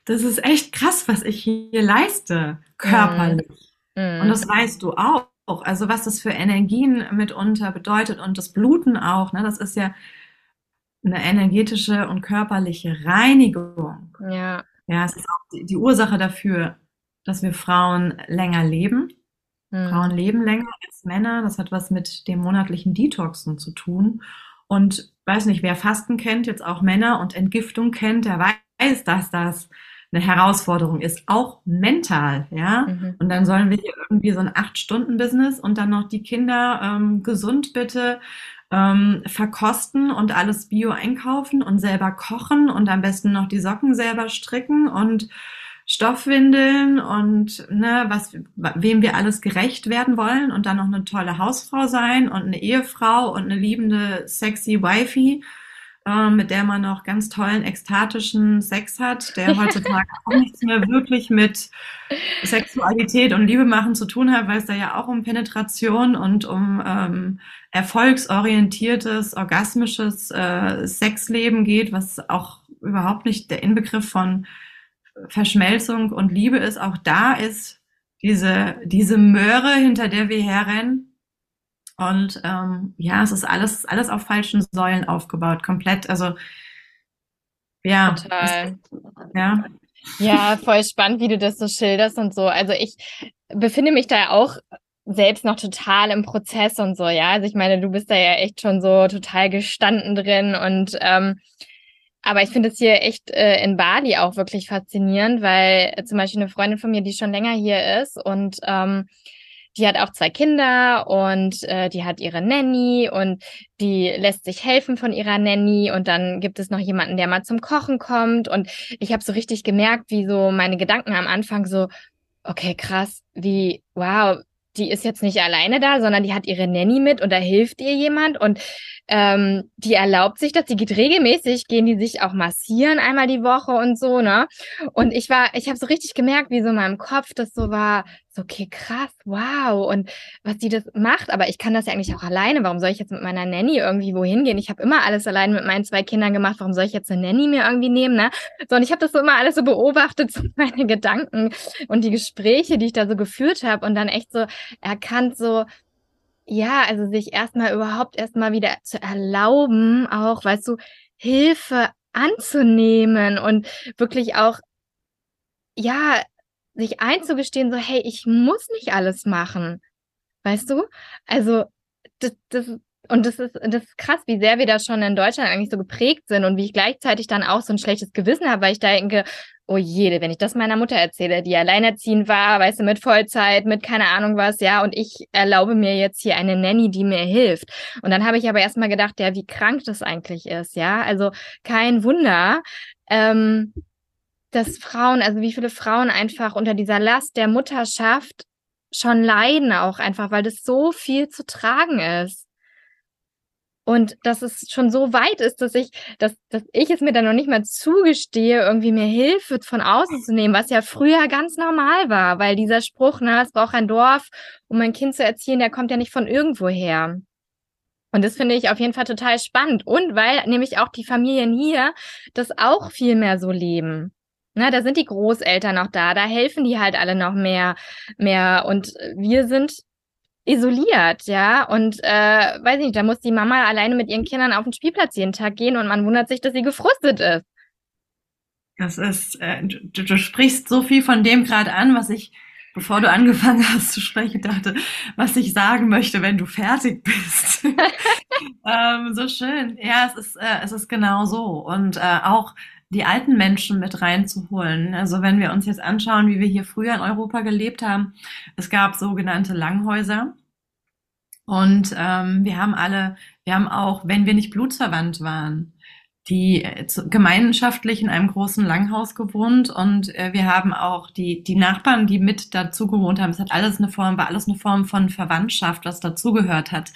das ist echt krass, was ich hier leiste, körperlich. Mm. Und das weißt du auch. Also was das für Energien mitunter bedeutet und das Bluten auch, ne, das ist ja eine energetische und körperliche Reinigung. Ja. Ja, es ist auch die, die Ursache dafür, dass wir Frauen länger leben. Mhm. Frauen leben länger als Männer. Das hat was mit dem monatlichen Detoxen zu tun. Und weiß nicht, wer Fasten kennt, jetzt auch Männer und Entgiftung kennt, der weiß, dass das eine Herausforderung ist, auch mental, ja. Mhm. Und dann sollen wir hier irgendwie so ein Acht-Stunden-Business und dann noch die Kinder ähm, gesund bitte ähm, verkosten und alles Bio einkaufen und selber kochen und am besten noch die Socken selber stricken und Stoffwindeln und ne, was, wem wir alles gerecht werden wollen und dann noch eine tolle Hausfrau sein und eine Ehefrau und eine liebende, sexy Wifey äh, mit der man noch ganz tollen, ekstatischen Sex hat, der heutzutage *laughs* auch nichts mehr wirklich mit Sexualität und Liebe machen zu tun hat, weil es da ja auch um Penetration und um ähm, erfolgsorientiertes, orgasmisches äh, Sexleben geht, was auch überhaupt nicht der Inbegriff von Verschmelzung und Liebe ist. Auch da ist diese, diese Möhre, hinter der wir herrennen, und ähm, ja, es ist alles, alles auf falschen Säulen aufgebaut, komplett. Also ja. Total. Es, ja. Ja, voll spannend, wie du das so schilderst und so. Also ich befinde mich da auch selbst noch total im Prozess und so, ja. Also ich meine, du bist da ja echt schon so total gestanden drin und ähm, aber ich finde es hier echt äh, in Bali auch wirklich faszinierend, weil äh, zum Beispiel eine Freundin von mir, die schon länger hier ist und ähm, die hat auch zwei Kinder und äh, die hat ihre Nanny und die lässt sich helfen von ihrer Nanny und dann gibt es noch jemanden, der mal zum Kochen kommt und ich habe so richtig gemerkt, wie so meine Gedanken am Anfang so, okay, krass, wie, wow, die ist jetzt nicht alleine da, sondern die hat ihre Nanny mit und da hilft ihr jemand und ähm, die erlaubt sich das, die geht regelmäßig, gehen die sich auch massieren einmal die Woche und so, ne? Und ich war, ich habe so richtig gemerkt, wie so in meinem Kopf das so war, so, okay, krass, wow. Und was die das macht, aber ich kann das ja eigentlich auch alleine. Warum soll ich jetzt mit meiner Nanny irgendwie wohin gehen? Ich habe immer alles alleine mit meinen zwei Kindern gemacht. Warum soll ich jetzt eine Nanny mir irgendwie nehmen? Ne? So, und ich habe das so immer alles so beobachtet, *laughs* so meine Gedanken und die Gespräche, die ich da so geführt habe und dann echt so erkannt, so, ja, also sich erstmal überhaupt erstmal wieder zu erlauben, auch, weißt du, Hilfe anzunehmen und wirklich auch, ja, sich einzugestehen, so, hey, ich muss nicht alles machen. Weißt du? Also, das, das, und das ist, das ist krass, wie sehr wir da schon in Deutschland eigentlich so geprägt sind und wie ich gleichzeitig dann auch so ein schlechtes Gewissen habe, weil ich da denke, oh jede, wenn ich das meiner Mutter erzähle, die alleinerziehend war, weißt du, mit Vollzeit, mit keine Ahnung was, ja, und ich erlaube mir jetzt hier eine Nanny, die mir hilft. Und dann habe ich aber erstmal gedacht, ja, wie krank das eigentlich ist, ja. Also kein Wunder, ähm, dass Frauen, also wie viele Frauen einfach unter dieser Last der Mutterschaft schon leiden auch einfach, weil das so viel zu tragen ist. Und dass es schon so weit ist, dass ich, dass, dass ich es mir dann noch nicht mal zugestehe, irgendwie mir Hilfe von außen zu nehmen, was ja früher ganz normal war, weil dieser Spruch, ne, es braucht ein Dorf, um ein Kind zu erziehen, der kommt ja nicht von irgendwo her. Und das finde ich auf jeden Fall total spannend. Und weil nämlich auch die Familien hier das auch viel mehr so leben. Na, da sind die Großeltern noch da, da helfen die halt alle noch mehr, mehr. Und wir sind isoliert, ja. Und äh, weiß ich nicht, da muss die Mama alleine mit ihren Kindern auf den Spielplatz jeden Tag gehen und man wundert sich, dass sie gefrustet ist. Das ist, äh, du, du sprichst so viel von dem gerade an, was ich, bevor du angefangen *laughs* hast zu sprechen, dachte, was ich sagen möchte, wenn du fertig bist. *laughs* ähm, so schön. Ja, es ist, äh, es ist genau so. Und äh, auch die alten Menschen mit reinzuholen. Also wenn wir uns jetzt anschauen, wie wir hier früher in Europa gelebt haben, es gab sogenannte Langhäuser. Und ähm, wir haben alle, wir haben auch, wenn wir nicht blutsverwandt waren, die äh, gemeinschaftlich in einem großen Langhaus gewohnt und äh, wir haben auch die, die Nachbarn, die mit dazu gewohnt haben. Es hat alles eine Form, war alles eine Form von Verwandtschaft, was dazugehört hat.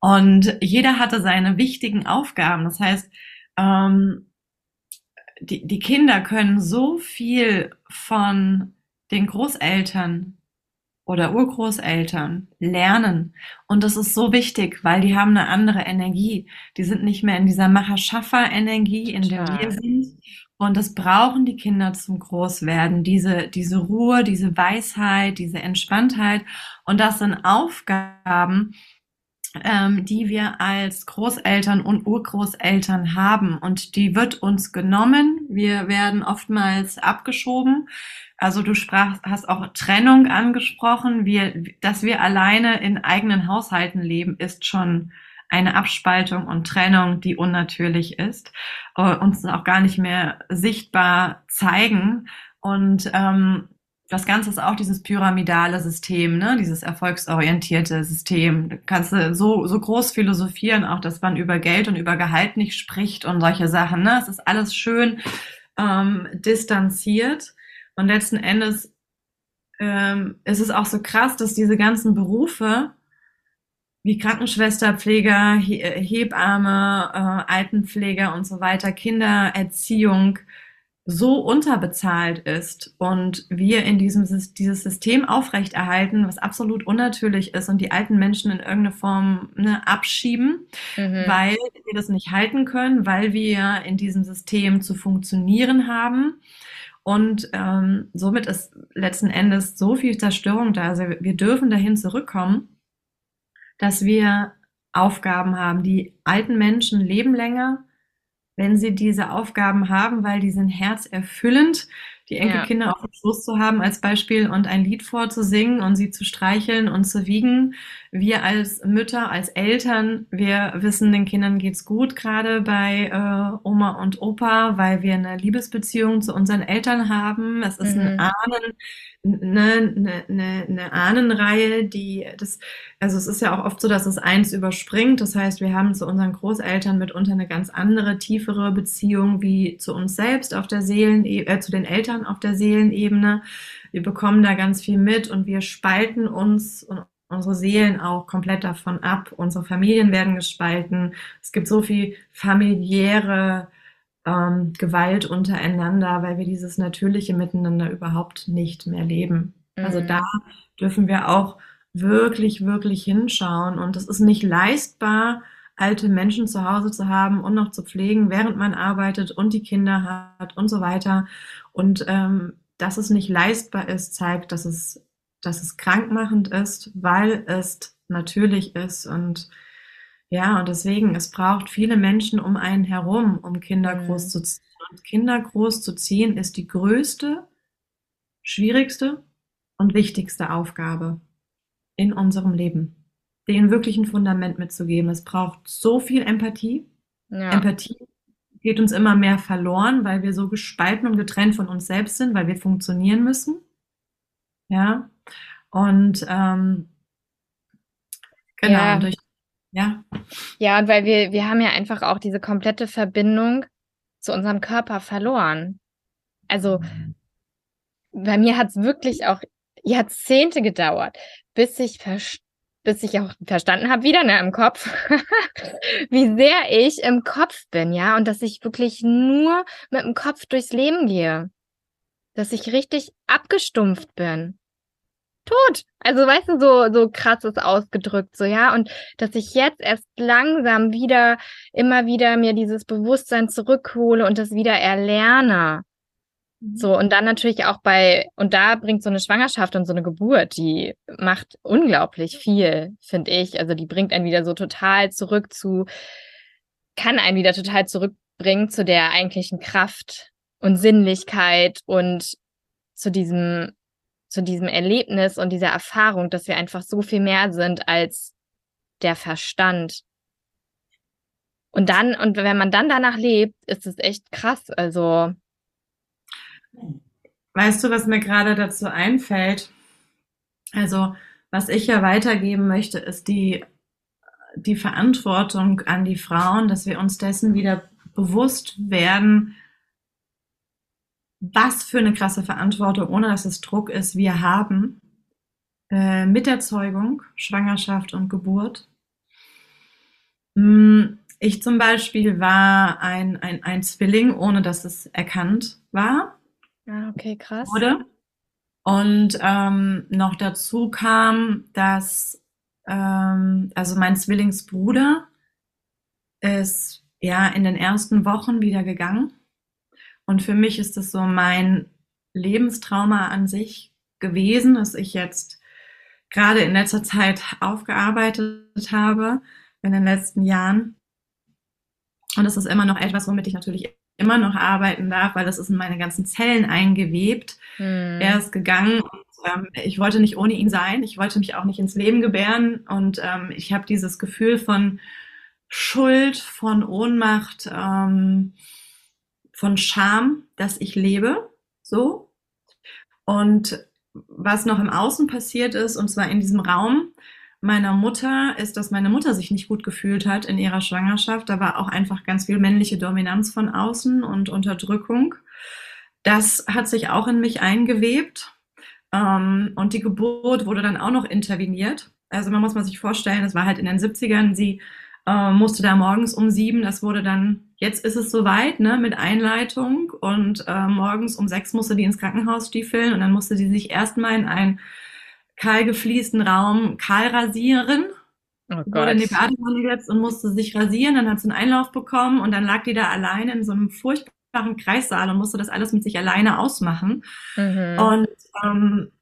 Und jeder hatte seine wichtigen Aufgaben. Das heißt, ähm, die, die Kinder können so viel von den Großeltern oder Urgroßeltern lernen. Und das ist so wichtig, weil die haben eine andere Energie. Die sind nicht mehr in dieser Macher-Schaffer-Energie, in der wir sind. Und das brauchen die Kinder zum Großwerden. Diese, diese Ruhe, diese Weisheit, diese Entspanntheit. Und das sind Aufgaben, ähm, die wir als Großeltern und Urgroßeltern haben. Und die wird uns genommen. Wir werden oftmals abgeschoben. Also du sprachst, hast auch Trennung angesprochen. Wir, dass wir alleine in eigenen Haushalten leben, ist schon eine Abspaltung und Trennung, die unnatürlich ist, äh, uns auch gar nicht mehr sichtbar zeigen. Und ähm, das Ganze ist auch dieses pyramidale System, ne? dieses erfolgsorientierte System. Da kannst du so, so groß philosophieren, auch dass man über Geld und über Gehalt nicht spricht und solche Sachen. Ne? Es ist alles schön ähm, distanziert. Und letzten Endes ähm, ist es auch so krass, dass diese ganzen Berufe wie Krankenschwester, Pfleger, He Hebamme, äh, Altenpfleger und so weiter, Kindererziehung so unterbezahlt ist und wir in diesem dieses System aufrechterhalten, was absolut unnatürlich ist und die alten Menschen in irgendeine Form ne, abschieben, mhm. weil wir das nicht halten können, weil wir in diesem System zu funktionieren haben und ähm, somit ist letzten Endes so viel Zerstörung da. Also wir dürfen dahin zurückkommen, dass wir Aufgaben haben. Die alten Menschen leben länger, wenn sie diese Aufgaben haben, weil die sind herzerfüllend die Enkelkinder ja. auf dem Schoß zu haben als Beispiel und ein Lied vorzusingen und sie zu streicheln und zu wiegen. Wir als Mütter, als Eltern, wir wissen, den Kindern geht's gut, gerade bei äh, Oma und Opa, weil wir eine Liebesbeziehung zu unseren Eltern haben. Es ist mhm. ein Ahnen, eine, eine, eine, eine Ahnenreihe, die das, also es ist ja auch oft so, dass es eins überspringt. Das heißt, wir haben zu unseren Großeltern mitunter eine ganz andere, tiefere Beziehung wie zu uns selbst auf der Seelen, äh, zu den Eltern auf der Seelenebene. Wir bekommen da ganz viel mit und wir spalten uns und unsere Seelen auch komplett davon ab. Unsere Familien werden gespalten. Es gibt so viel familiäre ähm, Gewalt untereinander, weil wir dieses natürliche Miteinander überhaupt nicht mehr leben. Also mhm. Also da dürfen wir auch wirklich, wirklich hinschauen. Und es ist nicht leistbar, alte Menschen zu Hause zu haben und noch zu pflegen, während man arbeitet und die Kinder hat und so weiter. Und ähm, dass es nicht leistbar ist, zeigt, dass es, dass es krankmachend ist, weil es natürlich ist und ja, und deswegen, es braucht viele Menschen um einen herum, um Kinder mhm. groß zu ziehen. Und Kinder groß zu ziehen ist die größte, schwierigste und wichtigste Aufgabe in unserem Leben. Den wirklichen Fundament mitzugeben. Es braucht so viel Empathie. Ja. Empathie geht uns immer mehr verloren, weil wir so gespalten und getrennt von uns selbst sind, weil wir funktionieren müssen. Ja. Und ähm, genau, ja. durch ja. Ja, und weil wir, wir haben ja einfach auch diese komplette Verbindung zu unserem Körper verloren. Also bei mir hat es wirklich auch Jahrzehnte gedauert, bis ich bis ich auch verstanden habe, wieder ne, im Kopf, *laughs* wie sehr ich im Kopf bin, ja, und dass ich wirklich nur mit dem Kopf durchs Leben gehe. Dass ich richtig abgestumpft bin tot. Also weißt du, so, so krass ist ausgedrückt, so, ja. Und dass ich jetzt erst langsam wieder, immer wieder mir dieses Bewusstsein zurückhole und das wieder erlerne. Mhm. So, und dann natürlich auch bei, und da bringt so eine Schwangerschaft und so eine Geburt, die macht unglaublich viel, finde ich. Also die bringt einen wieder so total zurück zu, kann einen wieder total zurückbringen zu der eigentlichen Kraft und Sinnlichkeit und zu diesem, zu diesem Erlebnis und dieser Erfahrung, dass wir einfach so viel mehr sind als der Verstand. Und dann, und wenn man dann danach lebt, ist es echt krass. Also. Weißt du, was mir gerade dazu einfällt? Also, was ich ja weitergeben möchte, ist die, die Verantwortung an die Frauen, dass wir uns dessen wieder bewusst werden, was für eine krasse Verantwortung, ohne dass es Druck ist, wir haben äh, mit der Zeugung, Schwangerschaft und Geburt. Hm, ich zum Beispiel war ein, ein, ein Zwilling, ohne dass es erkannt war. Ja, ah, okay, krass. Wurde. Und ähm, noch dazu kam, dass ähm, also mein Zwillingsbruder ist ja in den ersten Wochen wieder gegangen. Und für mich ist das so mein Lebenstrauma an sich gewesen, dass ich jetzt gerade in letzter Zeit aufgearbeitet habe, in den letzten Jahren. Und das ist immer noch etwas, womit ich natürlich immer noch arbeiten darf, weil das ist in meine ganzen Zellen eingewebt. Hm. Er ist gegangen und ähm, ich wollte nicht ohne ihn sein. Ich wollte mich auch nicht ins Leben gebären und ähm, ich habe dieses Gefühl von Schuld, von Ohnmacht, ähm, von Scham, dass ich lebe, so. Und was noch im Außen passiert ist, und zwar in diesem Raum, meiner Mutter ist, dass meine Mutter sich nicht gut gefühlt hat in ihrer Schwangerschaft. Da war auch einfach ganz viel männliche Dominanz von außen und Unterdrückung. Das hat sich auch in mich eingewebt. Ähm, und die Geburt wurde dann auch noch interveniert. Also man muss man sich vorstellen, das war halt in den 70ern, sie äh, musste da morgens um sieben, das wurde dann, jetzt ist es soweit, ne, mit Einleitung und äh, morgens um sechs musste die ins Krankenhaus stiefeln und dann musste sie sich erstmal in ein kahl gefliesten Raum kahl rasieren. Oh Gott. Wurde in die Badewanne gesetzt und musste sich rasieren. Dann hat sie einen Einlauf bekommen und dann lag die da alleine in so einem furchtbaren Kreissaal und musste das alles mit sich alleine ausmachen. Mhm. Und, ähm,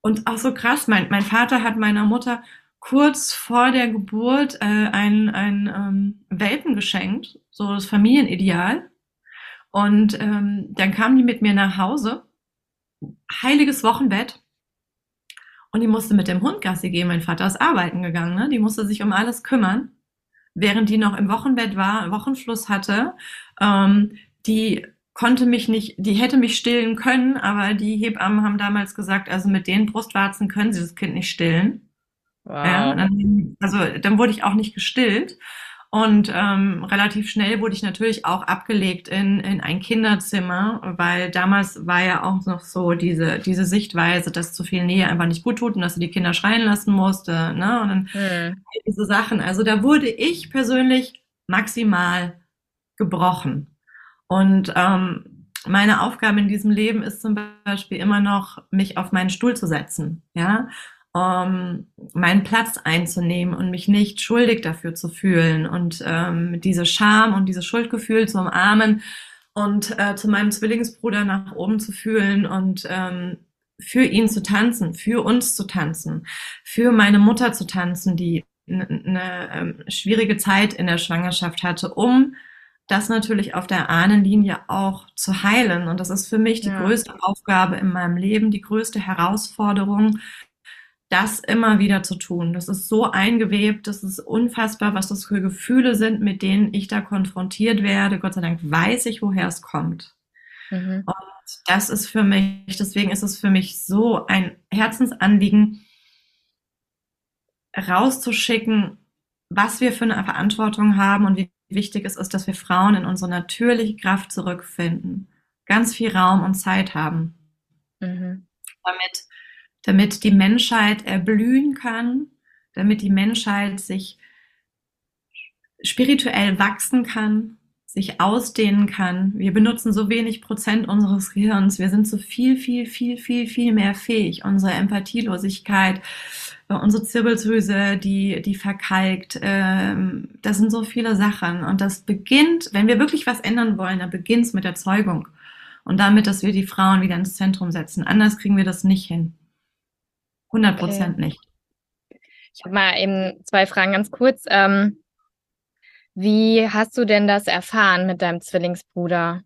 und auch so krass, mein, mein Vater hat meiner Mutter kurz vor der Geburt äh, ein, ein ähm, Welpen geschenkt, so das Familienideal. Und ähm, dann kam die mit mir nach Hause. Heiliges Wochenbett. Und die musste mit dem Hund Gassi gehen. Mein Vater ist arbeiten gegangen, ne? Die musste sich um alles kümmern. Während die noch im Wochenbett war, Wochenfluss hatte, ähm, die konnte mich nicht, die hätte mich stillen können, aber die Hebammen haben damals gesagt, also mit den Brustwarzen können sie das Kind nicht stillen. Wow. Ja, dann, also dann wurde ich auch nicht gestillt. Und ähm, relativ schnell wurde ich natürlich auch abgelegt in, in ein Kinderzimmer, weil damals war ja auch noch so diese, diese Sichtweise, dass zu viel Nähe einfach nicht gut tut und dass du die Kinder schreien lassen musste. Ne? Und dann hm. diese Sachen. Also da wurde ich persönlich maximal gebrochen. Und ähm, meine Aufgabe in diesem Leben ist zum Beispiel immer noch, mich auf meinen Stuhl zu setzen. Ja, ähm, meinen Platz einzunehmen und mich nicht schuldig dafür zu fühlen und ähm, diese Scham und dieses Schuldgefühl zu umarmen und äh, zu meinem Zwillingsbruder nach oben zu fühlen und ähm, für ihn zu tanzen, für uns zu tanzen, für meine Mutter zu tanzen, die eine ähm, schwierige Zeit in der Schwangerschaft hatte, um das natürlich auf der Ahnenlinie auch zu heilen. Und das ist für mich die ja. größte Aufgabe in meinem Leben, die größte Herausforderung, das immer wieder zu tun. Das ist so eingewebt, das ist unfassbar, was das für Gefühle sind, mit denen ich da konfrontiert werde. Gott sei Dank weiß ich, woher es kommt. Mhm. Und das ist für mich, deswegen ist es für mich so ein Herzensanliegen, rauszuschicken, was wir für eine Verantwortung haben und wie wichtig es ist, dass wir Frauen in unsere natürliche Kraft zurückfinden, ganz viel Raum und Zeit haben, mhm. damit damit die Menschheit erblühen kann, damit die Menschheit sich spirituell wachsen kann, sich ausdehnen kann. Wir benutzen so wenig Prozent unseres Gehirns. Wir sind so viel, viel, viel, viel, viel mehr fähig. Unsere Empathielosigkeit, äh, unsere Zirbeldrüse, die, die verkalkt. Ähm, das sind so viele Sachen. Und das beginnt, wenn wir wirklich was ändern wollen, dann beginnt es mit der Zeugung. Und damit, dass wir die Frauen wieder ins Zentrum setzen. Anders kriegen wir das nicht hin. 100 Prozent okay. nicht. Ich habe mal eben zwei Fragen ganz kurz. Ähm, wie hast du denn das erfahren mit deinem Zwillingsbruder?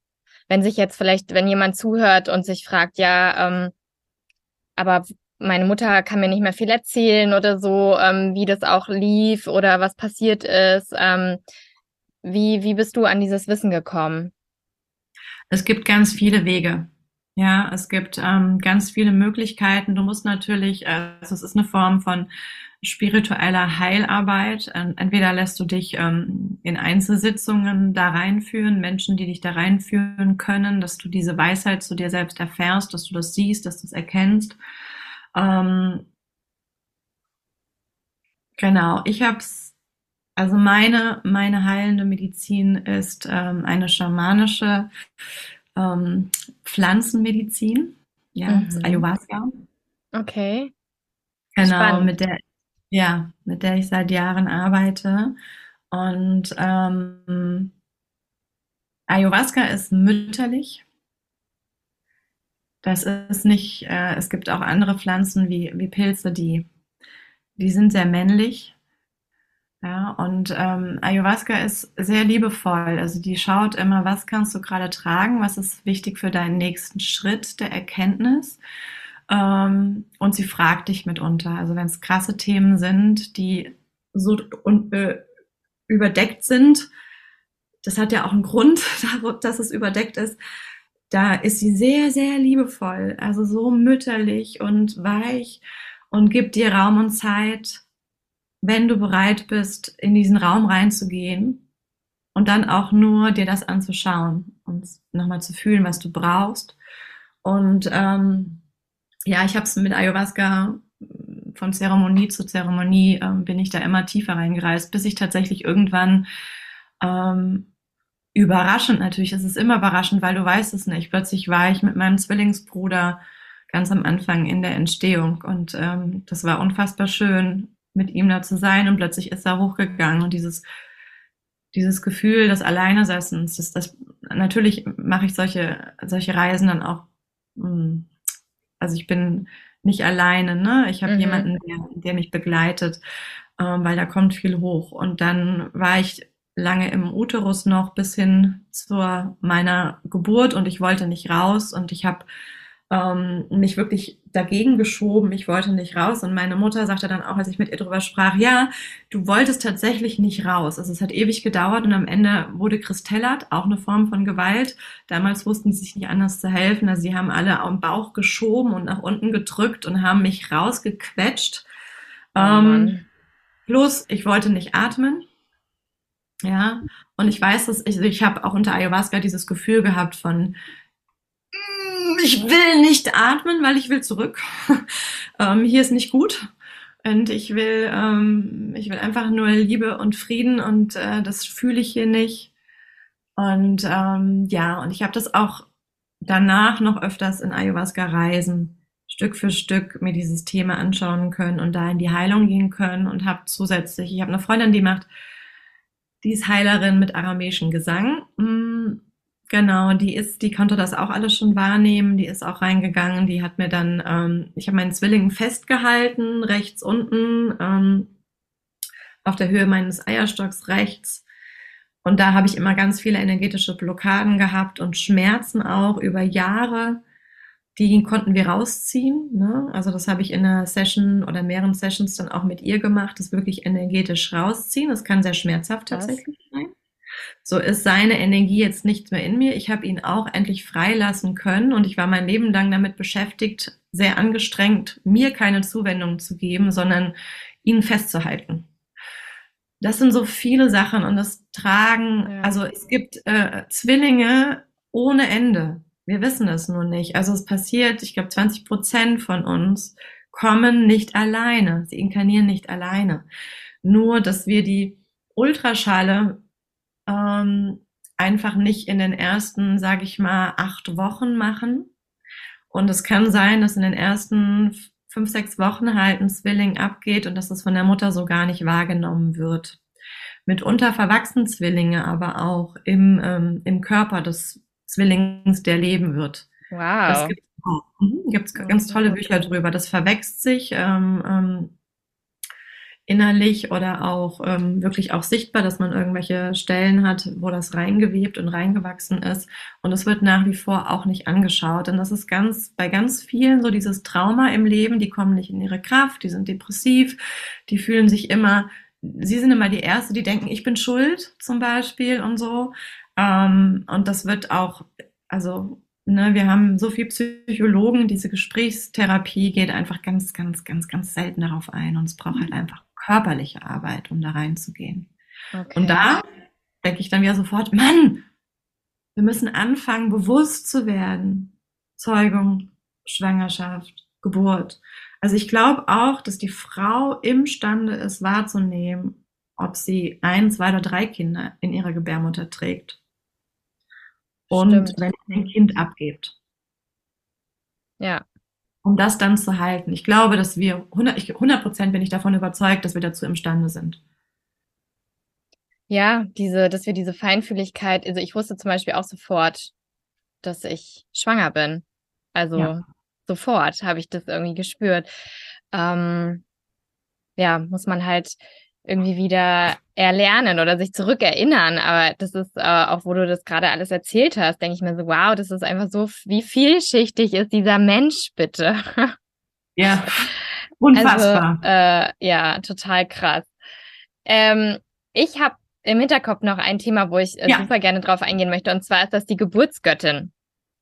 wenn sich jetzt vielleicht, wenn jemand zuhört und sich fragt, ja, ähm, aber meine Mutter kann mir nicht mehr viel erzählen oder so, ähm, wie das auch lief oder was passiert ist. Ähm, wie, wie bist du an dieses Wissen gekommen? Es gibt ganz viele Wege. Ja, es gibt ähm, ganz viele Möglichkeiten. Du musst natürlich, also es ist eine Form von spiritueller Heilarbeit. Entweder lässt du dich ähm, in Einzelsitzungen da reinführen, Menschen, die dich da reinführen können, dass du diese Weisheit zu dir selbst erfährst, dass du das siehst, dass du es erkennst. Ähm, genau, ich habe es, also meine, meine heilende Medizin ist ähm, eine schamanische ähm, Pflanzenmedizin, ja, mhm. Ayahuasca. Okay. Genau, Spannend. mit der ja, mit der ich seit Jahren arbeite. Und ähm, Ayahuasca ist mütterlich. Das ist nicht, äh, es gibt auch andere Pflanzen wie, wie Pilze, die, die sind sehr männlich. Ja, und ähm, Ayahuasca ist sehr liebevoll. Also die schaut immer, was kannst du gerade tragen, was ist wichtig für deinen nächsten Schritt der Erkenntnis. Ähm, und sie fragt dich mitunter. Also wenn es krasse Themen sind, die so un, äh, überdeckt sind, das hat ja auch einen Grund, *laughs* dass es überdeckt ist. Da ist sie sehr, sehr liebevoll, also so mütterlich und weich und gibt dir Raum und Zeit, wenn du bereit bist, in diesen Raum reinzugehen und dann auch nur dir das anzuschauen und nochmal zu fühlen, was du brauchst. Und ähm, ja, ich habe es mit Ayahuasca von Zeremonie zu Zeremonie ähm, bin ich da immer tiefer reingereist, bis ich tatsächlich irgendwann ähm, überraschend natürlich, es ist immer überraschend, weil du weißt es nicht. Plötzlich war ich mit meinem Zwillingsbruder ganz am Anfang in der Entstehung und ähm, das war unfassbar schön, mit ihm da zu sein und plötzlich ist er hochgegangen und dieses dieses Gefühl des Alleinesessens, das, das natürlich mache ich solche solche Reisen dann auch hm, also ich bin nicht alleine, ne? Ich habe mhm. jemanden, der, der, mich begleitet, ähm, weil da kommt viel hoch. Und dann war ich lange im Uterus noch bis hin zur meiner Geburt und ich wollte nicht raus und ich habe ähm, mich wirklich dagegen geschoben. Ich wollte nicht raus. Und meine Mutter sagte dann auch, als ich mit ihr drüber sprach, ja, du wolltest tatsächlich nicht raus. Also es hat ewig gedauert und am Ende wurde Christellert, auch eine Form von Gewalt. Damals wussten sie sich nicht anders zu helfen. Also sie haben alle am Bauch geschoben und nach unten gedrückt und haben mich rausgequetscht. Oh ähm, bloß, ich wollte nicht atmen. Ja, und ich weiß, dass ich, ich habe auch unter Ayahuasca dieses Gefühl gehabt von, ich will nicht atmen, weil ich will zurück. *laughs* ähm, hier ist nicht gut. Und ich will, ähm, ich will einfach nur Liebe und Frieden und äh, das fühle ich hier nicht. Und ähm, ja, und ich habe das auch danach noch öfters in Ayahuasca-Reisen Stück für Stück mir dieses Thema anschauen können und da in die Heilung gehen können und habe zusätzlich, ich habe eine Freundin, die macht, die ist Heilerin mit aramäischen Gesang. Mm, Genau, die ist, die konnte das auch alles schon wahrnehmen, die ist auch reingegangen, die hat mir dann, ähm, ich habe meinen Zwilling festgehalten, rechts unten, ähm, auf der Höhe meines Eierstocks rechts. Und da habe ich immer ganz viele energetische Blockaden gehabt und Schmerzen auch über Jahre. Die konnten wir rausziehen. Ne? Also das habe ich in einer Session oder mehreren Sessions dann auch mit ihr gemacht, das wirklich energetisch rausziehen. Das kann sehr schmerzhaft tatsächlich sein. So ist seine Energie jetzt nicht mehr in mir. Ich habe ihn auch endlich freilassen können und ich war mein Leben lang damit beschäftigt, sehr angestrengt, mir keine Zuwendung zu geben, sondern ihn festzuhalten. Das sind so viele Sachen und das Tragen, ja. also es gibt äh, Zwillinge ohne Ende. Wir wissen es nur nicht. Also es passiert, ich glaube, 20 Prozent von uns kommen nicht alleine. Sie inkarnieren nicht alleine. Nur, dass wir die Ultraschale ähm, einfach nicht in den ersten, sage ich mal, acht Wochen machen. Und es kann sein, dass in den ersten fünf, sechs Wochen halt ein Zwilling abgeht und dass es von der Mutter so gar nicht wahrgenommen wird. Mitunter verwachsen Zwillinge aber auch im, ähm, im Körper des Zwillings, der leben wird. Wow. Das gibt es mhm, ganz tolle Bücher drüber. Das verwächst sich ähm, ähm, innerlich oder auch ähm, wirklich auch sichtbar, dass man irgendwelche Stellen hat, wo das reingewebt und reingewachsen ist. Und es wird nach wie vor auch nicht angeschaut. Denn das ist ganz, bei ganz vielen so dieses Trauma im Leben, die kommen nicht in ihre Kraft, die sind depressiv, die fühlen sich immer, sie sind immer die Erste, die denken, ich bin schuld zum Beispiel und so. Ähm, und das wird auch, also Ne, wir haben so viele Psychologen, diese Gesprächstherapie geht einfach ganz, ganz, ganz, ganz selten darauf ein und es braucht halt einfach körperliche Arbeit, um da reinzugehen. Okay. Und da denke ich dann wieder sofort, Mann, wir müssen anfangen, bewusst zu werden. Zeugung, Schwangerschaft, Geburt. Also ich glaube auch, dass die Frau imstande ist wahrzunehmen, ob sie ein, zwei oder drei Kinder in ihrer Gebärmutter trägt und Stimmt. wenn ihr ein Kind abgebt. Ja. Um das dann zu halten. Ich glaube, dass wir 100 Prozent bin ich davon überzeugt, dass wir dazu imstande sind. Ja, diese, dass wir diese Feinfühligkeit, also ich wusste zum Beispiel auch sofort, dass ich schwanger bin. Also ja. sofort habe ich das irgendwie gespürt. Ähm, ja, muss man halt irgendwie wieder erlernen oder sich zurückerinnern. Aber das ist äh, auch, wo du das gerade alles erzählt hast, denke ich mir so, wow, das ist einfach so, wie vielschichtig ist dieser Mensch bitte. Ja, *laughs* unfassbar. Also, äh, ja, total krass. Ähm, ich habe im Hinterkopf noch ein Thema, wo ich äh, ja. super gerne drauf eingehen möchte, und zwar ist das die Geburtsgöttin.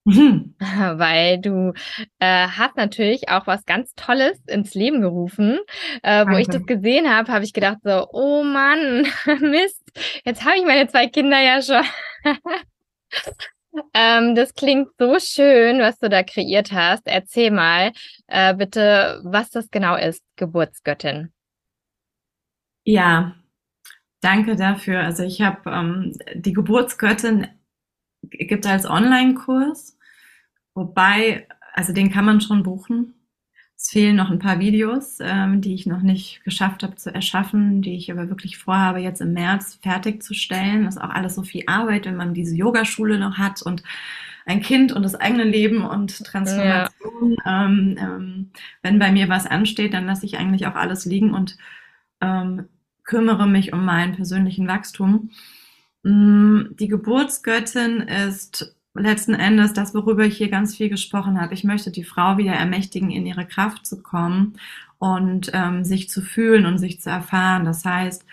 Mhm. *laughs* Weil du äh, hast natürlich auch was ganz Tolles ins Leben gerufen. Äh, wo ich das gesehen habe, habe ich gedacht so, oh Mann, *laughs* Mist, jetzt habe ich meine zwei Kinder ja schon. *laughs* ähm, das klingt so schön, was du da kreiert hast. Erzähl mal äh, bitte, was das genau ist, Geburtsgöttin. Ja, danke dafür. Also ich habe ähm, die Geburtsgöttin gibt als Online-Kurs, wobei, also den kann man schon buchen. Es fehlen noch ein paar Videos, ähm, die ich noch nicht geschafft habe zu erschaffen, die ich aber wirklich vorhabe, jetzt im März fertigzustellen. Das ist auch alles so viel Arbeit, wenn man diese Yogaschule noch hat und ein Kind und das eigene Leben und Transformation. Ja. Ähm, ähm, wenn bei mir was ansteht, dann lasse ich eigentlich auch alles liegen und ähm, kümmere mich um meinen persönlichen Wachstum. Mm, die Geburtsgöttin ist letzten Endes das, worüber ich hier ganz viel gesprochen habe. Ich möchte die Frau wieder ermächtigen, in ihre Kraft zu kommen und ähm, sich zu fühlen und sich zu erfahren. Das heißt,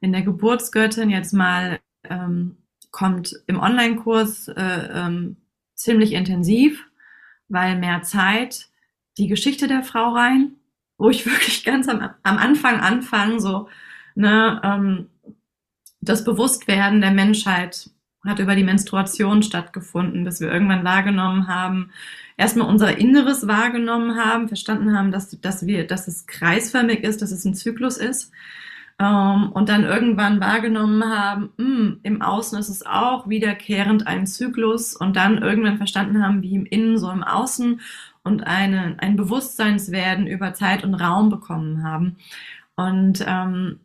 in der Geburtsgöttin jetzt mal ähm, kommt im Online-Kurs äh, ähm, ziemlich intensiv, weil mehr Zeit die Geschichte der Frau rein, wo ich *laughs* wirklich ganz am, am Anfang anfange, so, ne, ähm, das Bewusstwerden der Menschheit hat über die Menstruation stattgefunden, bis wir irgendwann wahrgenommen haben, erstmal unser Inneres wahrgenommen haben, verstanden haben, dass, dass wir, dass es kreisförmig ist, dass es ein Zyklus ist. Ähm, und dann irgendwann wahrgenommen haben, mh, hm, im Außen ist es auch wiederkehrend ein Zyklus und dann irgendwann verstanden haben, wie im Innen so im Außen und eine, ein Bewusstseinswerden über Zeit und Raum bekommen haben. Und ähm,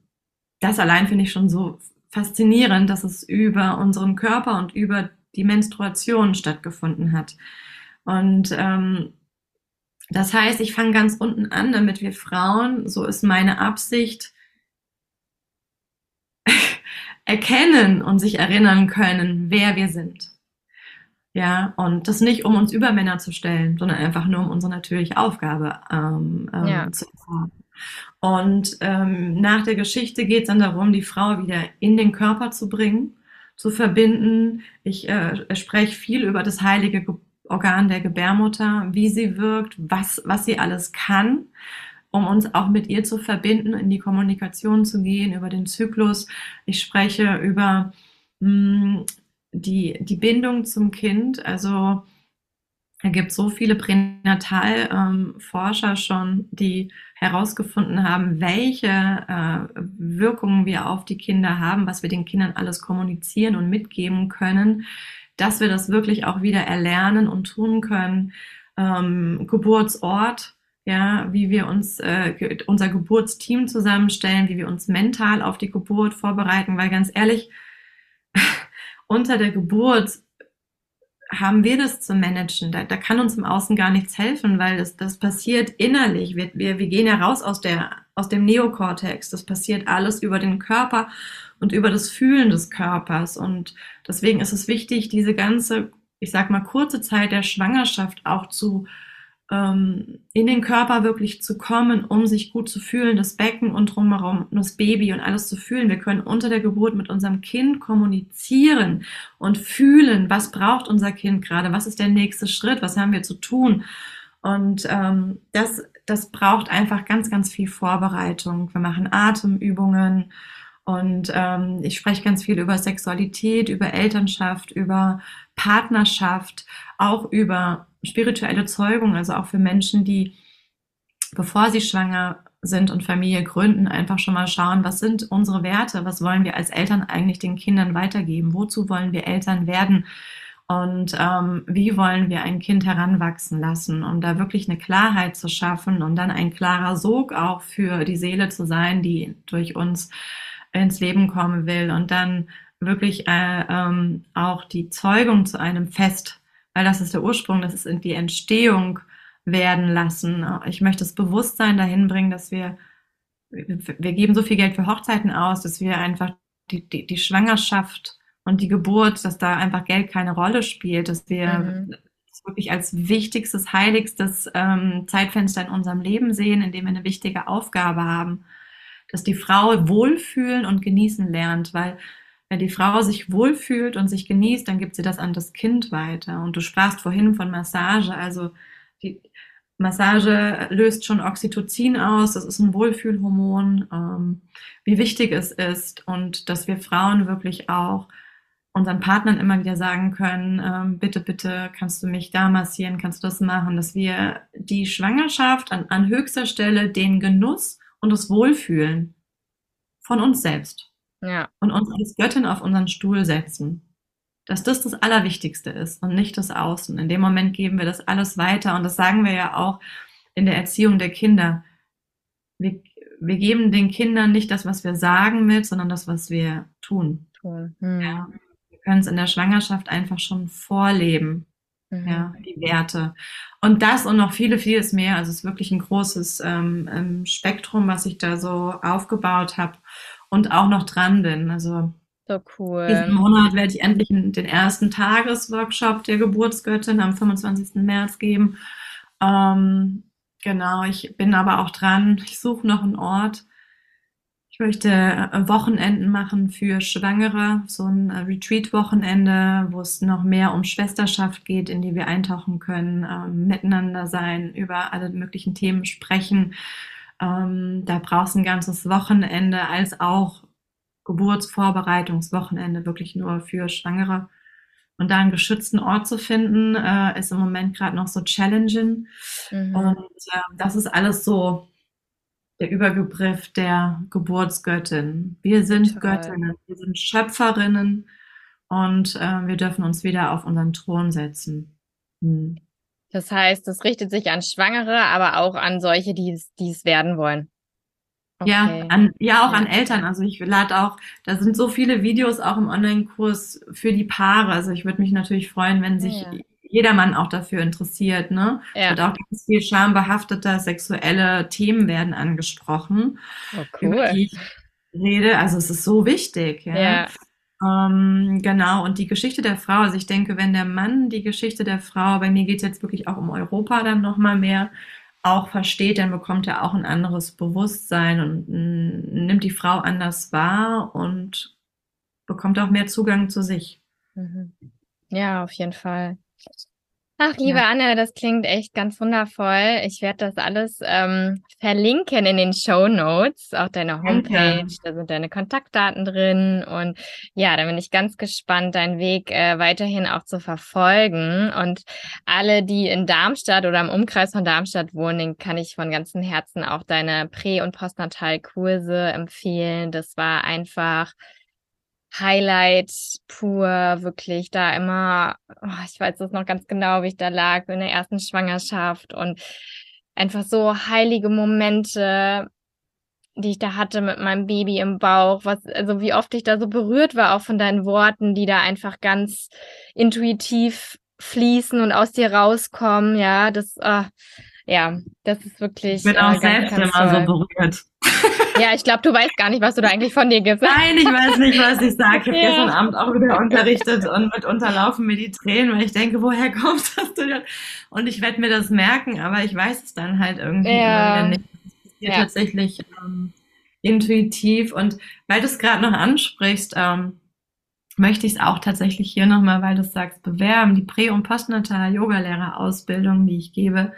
das allein finde ich schon so faszinierend, dass es über unseren Körper und über die Menstruation stattgefunden hat. Und ähm, das heißt, ich fange ganz unten an, damit wir Frauen, so ist meine Absicht, *laughs* erkennen und sich erinnern können, wer wir sind. Ja, und das nicht, um uns über Männer zu stellen, sondern einfach nur, um unsere natürliche Aufgabe ähm, ähm, ja. zu erfahren. Und ähm, nach der Geschichte geht es dann darum, die Frau wieder in den Körper zu bringen, zu verbinden. Ich äh, spreche viel über das heilige Ge Organ der Gebärmutter, wie sie wirkt, was, was sie alles kann, um uns auch mit ihr zu verbinden, in die Kommunikation zu gehen, über den Zyklus. Ich spreche über mh, hm, die, die Bindung zum Kind, also da gibt so viele Pränatalforscher ähm, schon, die herausgefunden haben, welche äh, Wirkungen wir auf die Kinder haben, was wir den Kindern alles kommunizieren und mitgeben können, dass wir das wirklich auch wieder erlernen und tun können. Ähm, Geburtsort, ja, wie wir uns äh, unser Geburtsteam zusammenstellen, wie wir uns mental auf die Geburt vorbereiten, weil ganz ehrlich, *laughs* unter der Geburt haben wir das zu managen. Da, da kann uns im Außen gar nichts helfen, weil das, das passiert innerlich. Wir, wir, wir gehen ja raus aus der aus dem Neokortex. Das passiert alles über den Körper und über das Fühlen des Körpers. Und deswegen ist es wichtig, diese ganze, ich sag mal, kurze Zeit der Schwangerschaft auch zu ähm, in den Körper wirklich zu kommen, um sich gut zu fühlen, das Becken und drumherum das Baby und alles zu fühlen. Wir können unter der Geburt mit unserem Kind kommunizieren und fühlen, was braucht unser Kind gerade, was ist der nächste Schritt, was haben wir zu tun. Und ähm, das, das braucht einfach ganz, ganz viel Vorbereitung. Wir machen Atemübungen und ähm, ich spreche ganz viel über Sexualität, über Elternschaft, über Partnerschaft, auch über spirituelle Zeugung, also auch für Menschen, die, bevor sie schwanger sind und Familie gründen, einfach schon mal schauen, was sind unsere Werte, was wollen wir als Eltern eigentlich den Kindern weitergeben, wozu wollen wir Eltern werden und ähm, wie wollen wir ein Kind heranwachsen lassen, um da wirklich eine Klarheit zu schaffen und dann ein klarer Sog auch für die Seele zu sein, die durch uns ins Leben kommen will und dann wirklich äh, ähm, auch die Zeugung zu einem Fest weil das ist der Ursprung, das ist die Entstehung werden lassen. Ich möchte das Bewusstsein dahin bringen, dass wir, wir geben so viel Geld für Hochzeiten aus, dass wir einfach die, die, die Schwangerschaft und die Geburt, dass da einfach Geld keine Rolle spielt, dass wir mhm. das wirklich als wichtigstes, heiligstes ähm, Zeitfenster in unserem Leben sehen, in dem wir eine wichtige Aufgabe haben, dass die Frau wohlfühlen und genießen lernt, weil wenn die Frau sich wohlfühlt und sich genießt, dann gibt sie das an das Kind weiter. Und du sprachst vorhin von Massage. Also die Massage löst schon Oxytocin aus. Das ist ein Wohlfühlhormon. Ähm, wie wichtig es ist und dass wir Frauen wirklich auch unseren Partnern immer wieder sagen können, ähm, bitte, bitte, kannst du mich da massieren, kannst du das machen, dass wir die Schwangerschaft an, an höchster Stelle den Genuss und das Wohlfühlen von uns selbst ja. und uns als Göttin auf unseren Stuhl setzen. Dass das das Allerwichtigste ist und nicht das Außen. In dem Moment geben wir das alles weiter und das sagen wir ja auch in der Erziehung der Kinder. Wir, wir geben den Kindern nicht das, was wir sagen mit, sondern das, was wir tun. Hm. Ja. Wir können es in der Schwangerschaft einfach schon vorleben. Mhm. Ja, die Werte. Und das und noch viele, vieles mehr. Also es ist wirklich ein großes ähm, ähm Spektrum, was ich da so aufgebaut habe und auch noch dran bin. Also so cool. Diesen Monat werde ich endlich den ersten Tagesworkshop der Geburtsgöttin am 25. März geben. Ähm, genau, ich bin aber auch dran. Ich suche noch einen Ort. Ich möchte äh, Wochenenden machen für Schwangere, so ein äh, Retreat-Wochenende, wo es noch mehr um Schwesterschaft geht, in die wir eintauchen können, ähm, miteinander sein, über alle möglichen Themen sprechen ähm, da brauchst du ein ganzes Wochenende als auch Geburtsvorbereitungswochenende wirklich nur für Schwangere. Und da einen geschützten Ort zu finden, äh, ist im Moment gerade noch so challenging. Mhm. Und äh, das ist alles so der Überbegriff der Geburtsgöttin. Wir sind Toll. Göttinnen, wir sind Schöpferinnen und äh, wir dürfen uns wieder auf unseren Thron setzen. Hm. Das heißt, es richtet sich an Schwangere, aber auch an solche, die es, werden wollen. Okay. Ja, an, ja, auch ja. an Eltern. Also ich lade auch, da sind so viele Videos auch im Online-Kurs für die Paare. Also ich würde mich natürlich freuen, wenn sich ja. Jedermann auch dafür interessiert. Ne? Ja. Und auch ganz viel schambehafteter sexuelle Themen werden angesprochen, oh, cool. über die ich rede. Also es ist so wichtig. Ja. ja. Ähm, genau, und die Geschichte der Frau, also ich denke, wenn der Mann die Geschichte der Frau, bei mir geht es jetzt wirklich auch um Europa dann nochmal mehr, auch versteht, dann bekommt er auch ein anderes Bewusstsein und nimmt die Frau anders wahr und bekommt auch mehr Zugang zu sich. Mhm. Ja, auf jeden Fall. Ach, liebe ja. Anne, das klingt echt ganz wundervoll. Ich werde das alles ähm, verlinken in den Show Notes, auch deine Homepage. Ja. Da sind deine Kontaktdaten drin. Und ja, da bin ich ganz gespannt, deinen Weg äh, weiterhin auch zu verfolgen. Und alle, die in Darmstadt oder im Umkreis von Darmstadt wohnen, den kann ich von ganzem Herzen auch deine Prä- und Postnatalkurse empfehlen. Das war einfach Highlight pur, wirklich da immer, oh, ich weiß das noch ganz genau, wie ich da lag in der ersten Schwangerschaft und einfach so heilige Momente, die ich da hatte mit meinem Baby im Bauch, was, also wie oft ich da so berührt war, auch von deinen Worten, die da einfach ganz intuitiv fließen und aus dir rauskommen, ja, das, äh, ja, das ist wirklich. Ich bin auch äh, selbst immer toll. so berührt. *laughs* Ja, ich glaube, du weißt gar nicht, was du da eigentlich von dir gibst. Nein, ich weiß nicht, was ich sage. Ich habe *laughs* ja. gestern Abend auch wieder unterrichtet und mitunter laufen mir die Tränen, weil ich denke, woher kommt das denn? Und ich werde mir das merken, aber ich weiß es dann halt irgendwie ja. nicht. Ja. tatsächlich ähm, intuitiv. Und weil du es gerade noch ansprichst, ähm, möchte ich es auch tatsächlich hier nochmal, weil du sagst, bewerben, die Prä- und Postnatal-Yoga-Lehrer-Ausbildung, die ich gebe.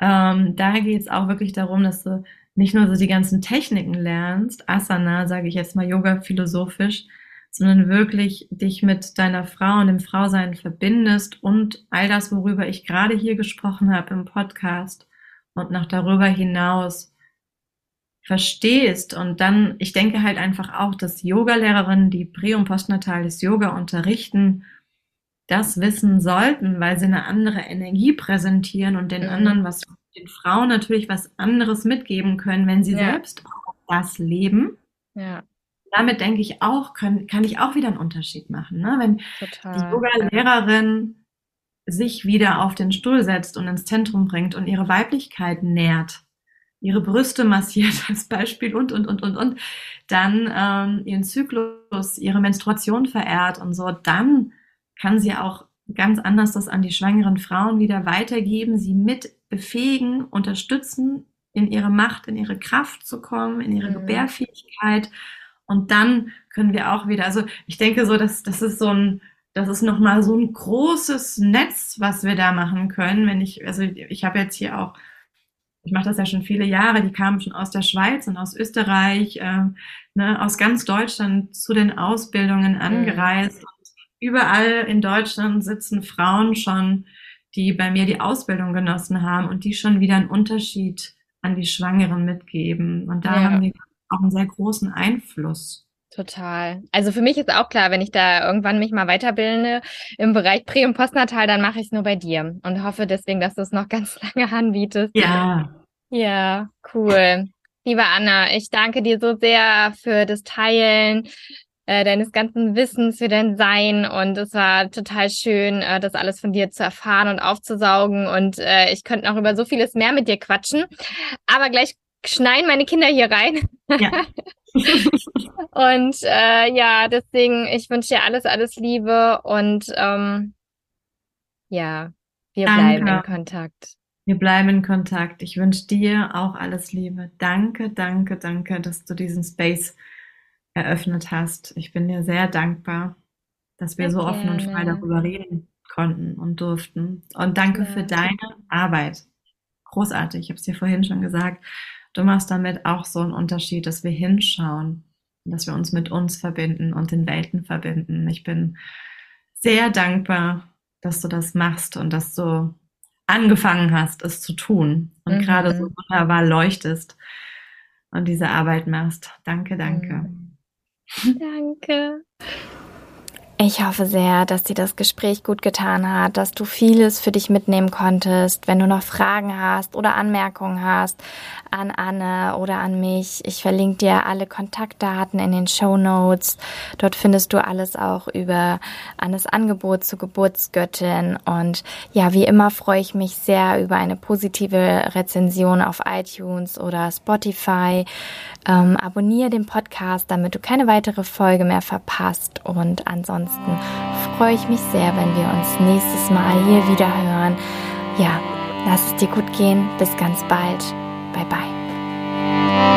Ähm, da geht es auch wirklich darum, dass du nicht nur so die ganzen Techniken lernst, Asana, sage ich jetzt mal Yoga philosophisch, sondern wirklich dich mit deiner Frau und dem Frausein verbindest und all das, worüber ich gerade hier gesprochen habe im Podcast und noch darüber hinaus verstehst. Und dann, ich denke halt einfach auch, dass Yogalehrerinnen, die Prä- und Postnatales Yoga unterrichten, das wissen sollten, weil sie eine andere Energie präsentieren und den mhm. anderen was den Frauen natürlich was anderes mitgeben können, wenn sie ja. selbst auch das leben. Ja. Damit denke ich auch, kann, kann ich auch wieder einen Unterschied machen. Ne? Wenn Total. die Yoga-Lehrerin sich wieder auf den Stuhl setzt und ins Zentrum bringt und ihre Weiblichkeit nährt, ihre Brüste massiert *laughs* als Beispiel und, und, und, und, und, dann ähm, ihren Zyklus, ihre Menstruation verehrt und so, dann kann sie auch ganz anders das an die schwangeren Frauen wieder weitergeben, sie mit befähigen, unterstützen, in ihre Macht, in ihre Kraft zu kommen, in ihre mhm. Gebärfähigkeit. Und dann können wir auch wieder, also ich denke so, dass das ist so ein, das ist nochmal so ein großes Netz, was wir da machen können. Wenn ich, also ich habe jetzt hier auch, ich mache das ja schon viele Jahre, die kamen schon aus der Schweiz und aus Österreich, äh, ne, aus ganz Deutschland zu den Ausbildungen mhm. angereist. Mhm überall in Deutschland sitzen Frauen schon, die bei mir die Ausbildung genossen haben und die schon wieder einen Unterschied an die Schwangeren mitgeben. Und da ja. haben wir auch einen sehr großen Einfluss. Total. Also für mich ist auch klar, wenn ich da irgendwann mich mal weiterbilde im Bereich Prä- und Postnatal, dann mache ich es nur bei dir und hoffe deswegen, dass du es noch ganz *laughs* lange anbietest. Ja. Ja, cool. Liebe Anna, ich danke dir so sehr für das Teilen, äh, deines ganzen Wissens, für dein Sein. Und es war total schön, äh, das alles von dir zu erfahren und aufzusaugen. Und äh, ich könnte noch über so vieles mehr mit dir quatschen. Aber gleich schneien meine Kinder hier rein. Ja. *laughs* und äh, ja, deswegen, ich wünsche dir alles, alles Liebe und ähm, ja, wir Danke. bleiben in Kontakt. Wir bleiben in Kontakt. Ich wünsche dir auch alles Liebe. Danke, danke, danke, dass du diesen Space eröffnet hast. Ich bin dir sehr dankbar, dass wir sehr so offen und frei darüber reden konnten und durften. Und danke ja. für deine Arbeit. Großartig, ich habe es dir vorhin schon gesagt. Du machst damit auch so einen Unterschied, dass wir hinschauen, dass wir uns mit uns verbinden und den Welten verbinden. Ich bin sehr dankbar, dass du das machst und dass du angefangen hast, es zu tun und mhm. gerade so wunderbar leuchtest und diese Arbeit machst. Danke, danke. Mhm. Danke. Ich hoffe sehr, dass dir das Gespräch gut getan hat, dass du vieles für dich mitnehmen konntest. Wenn du noch Fragen hast oder Anmerkungen hast an Anne oder an mich, ich verlinke dir alle Kontaktdaten in den Show Notes. Dort findest du alles auch über Annes Angebot zur Geburtsgöttin. Und ja, wie immer freue ich mich sehr über eine positive Rezension auf iTunes oder Spotify. Ähm, abonniere den Podcast, damit du keine weitere Folge mehr verpasst. Und Ansonsten freue ich mich sehr, wenn wir uns nächstes Mal hier wieder hören. Ja, lass es dir gut gehen. Bis ganz bald. Bye bye.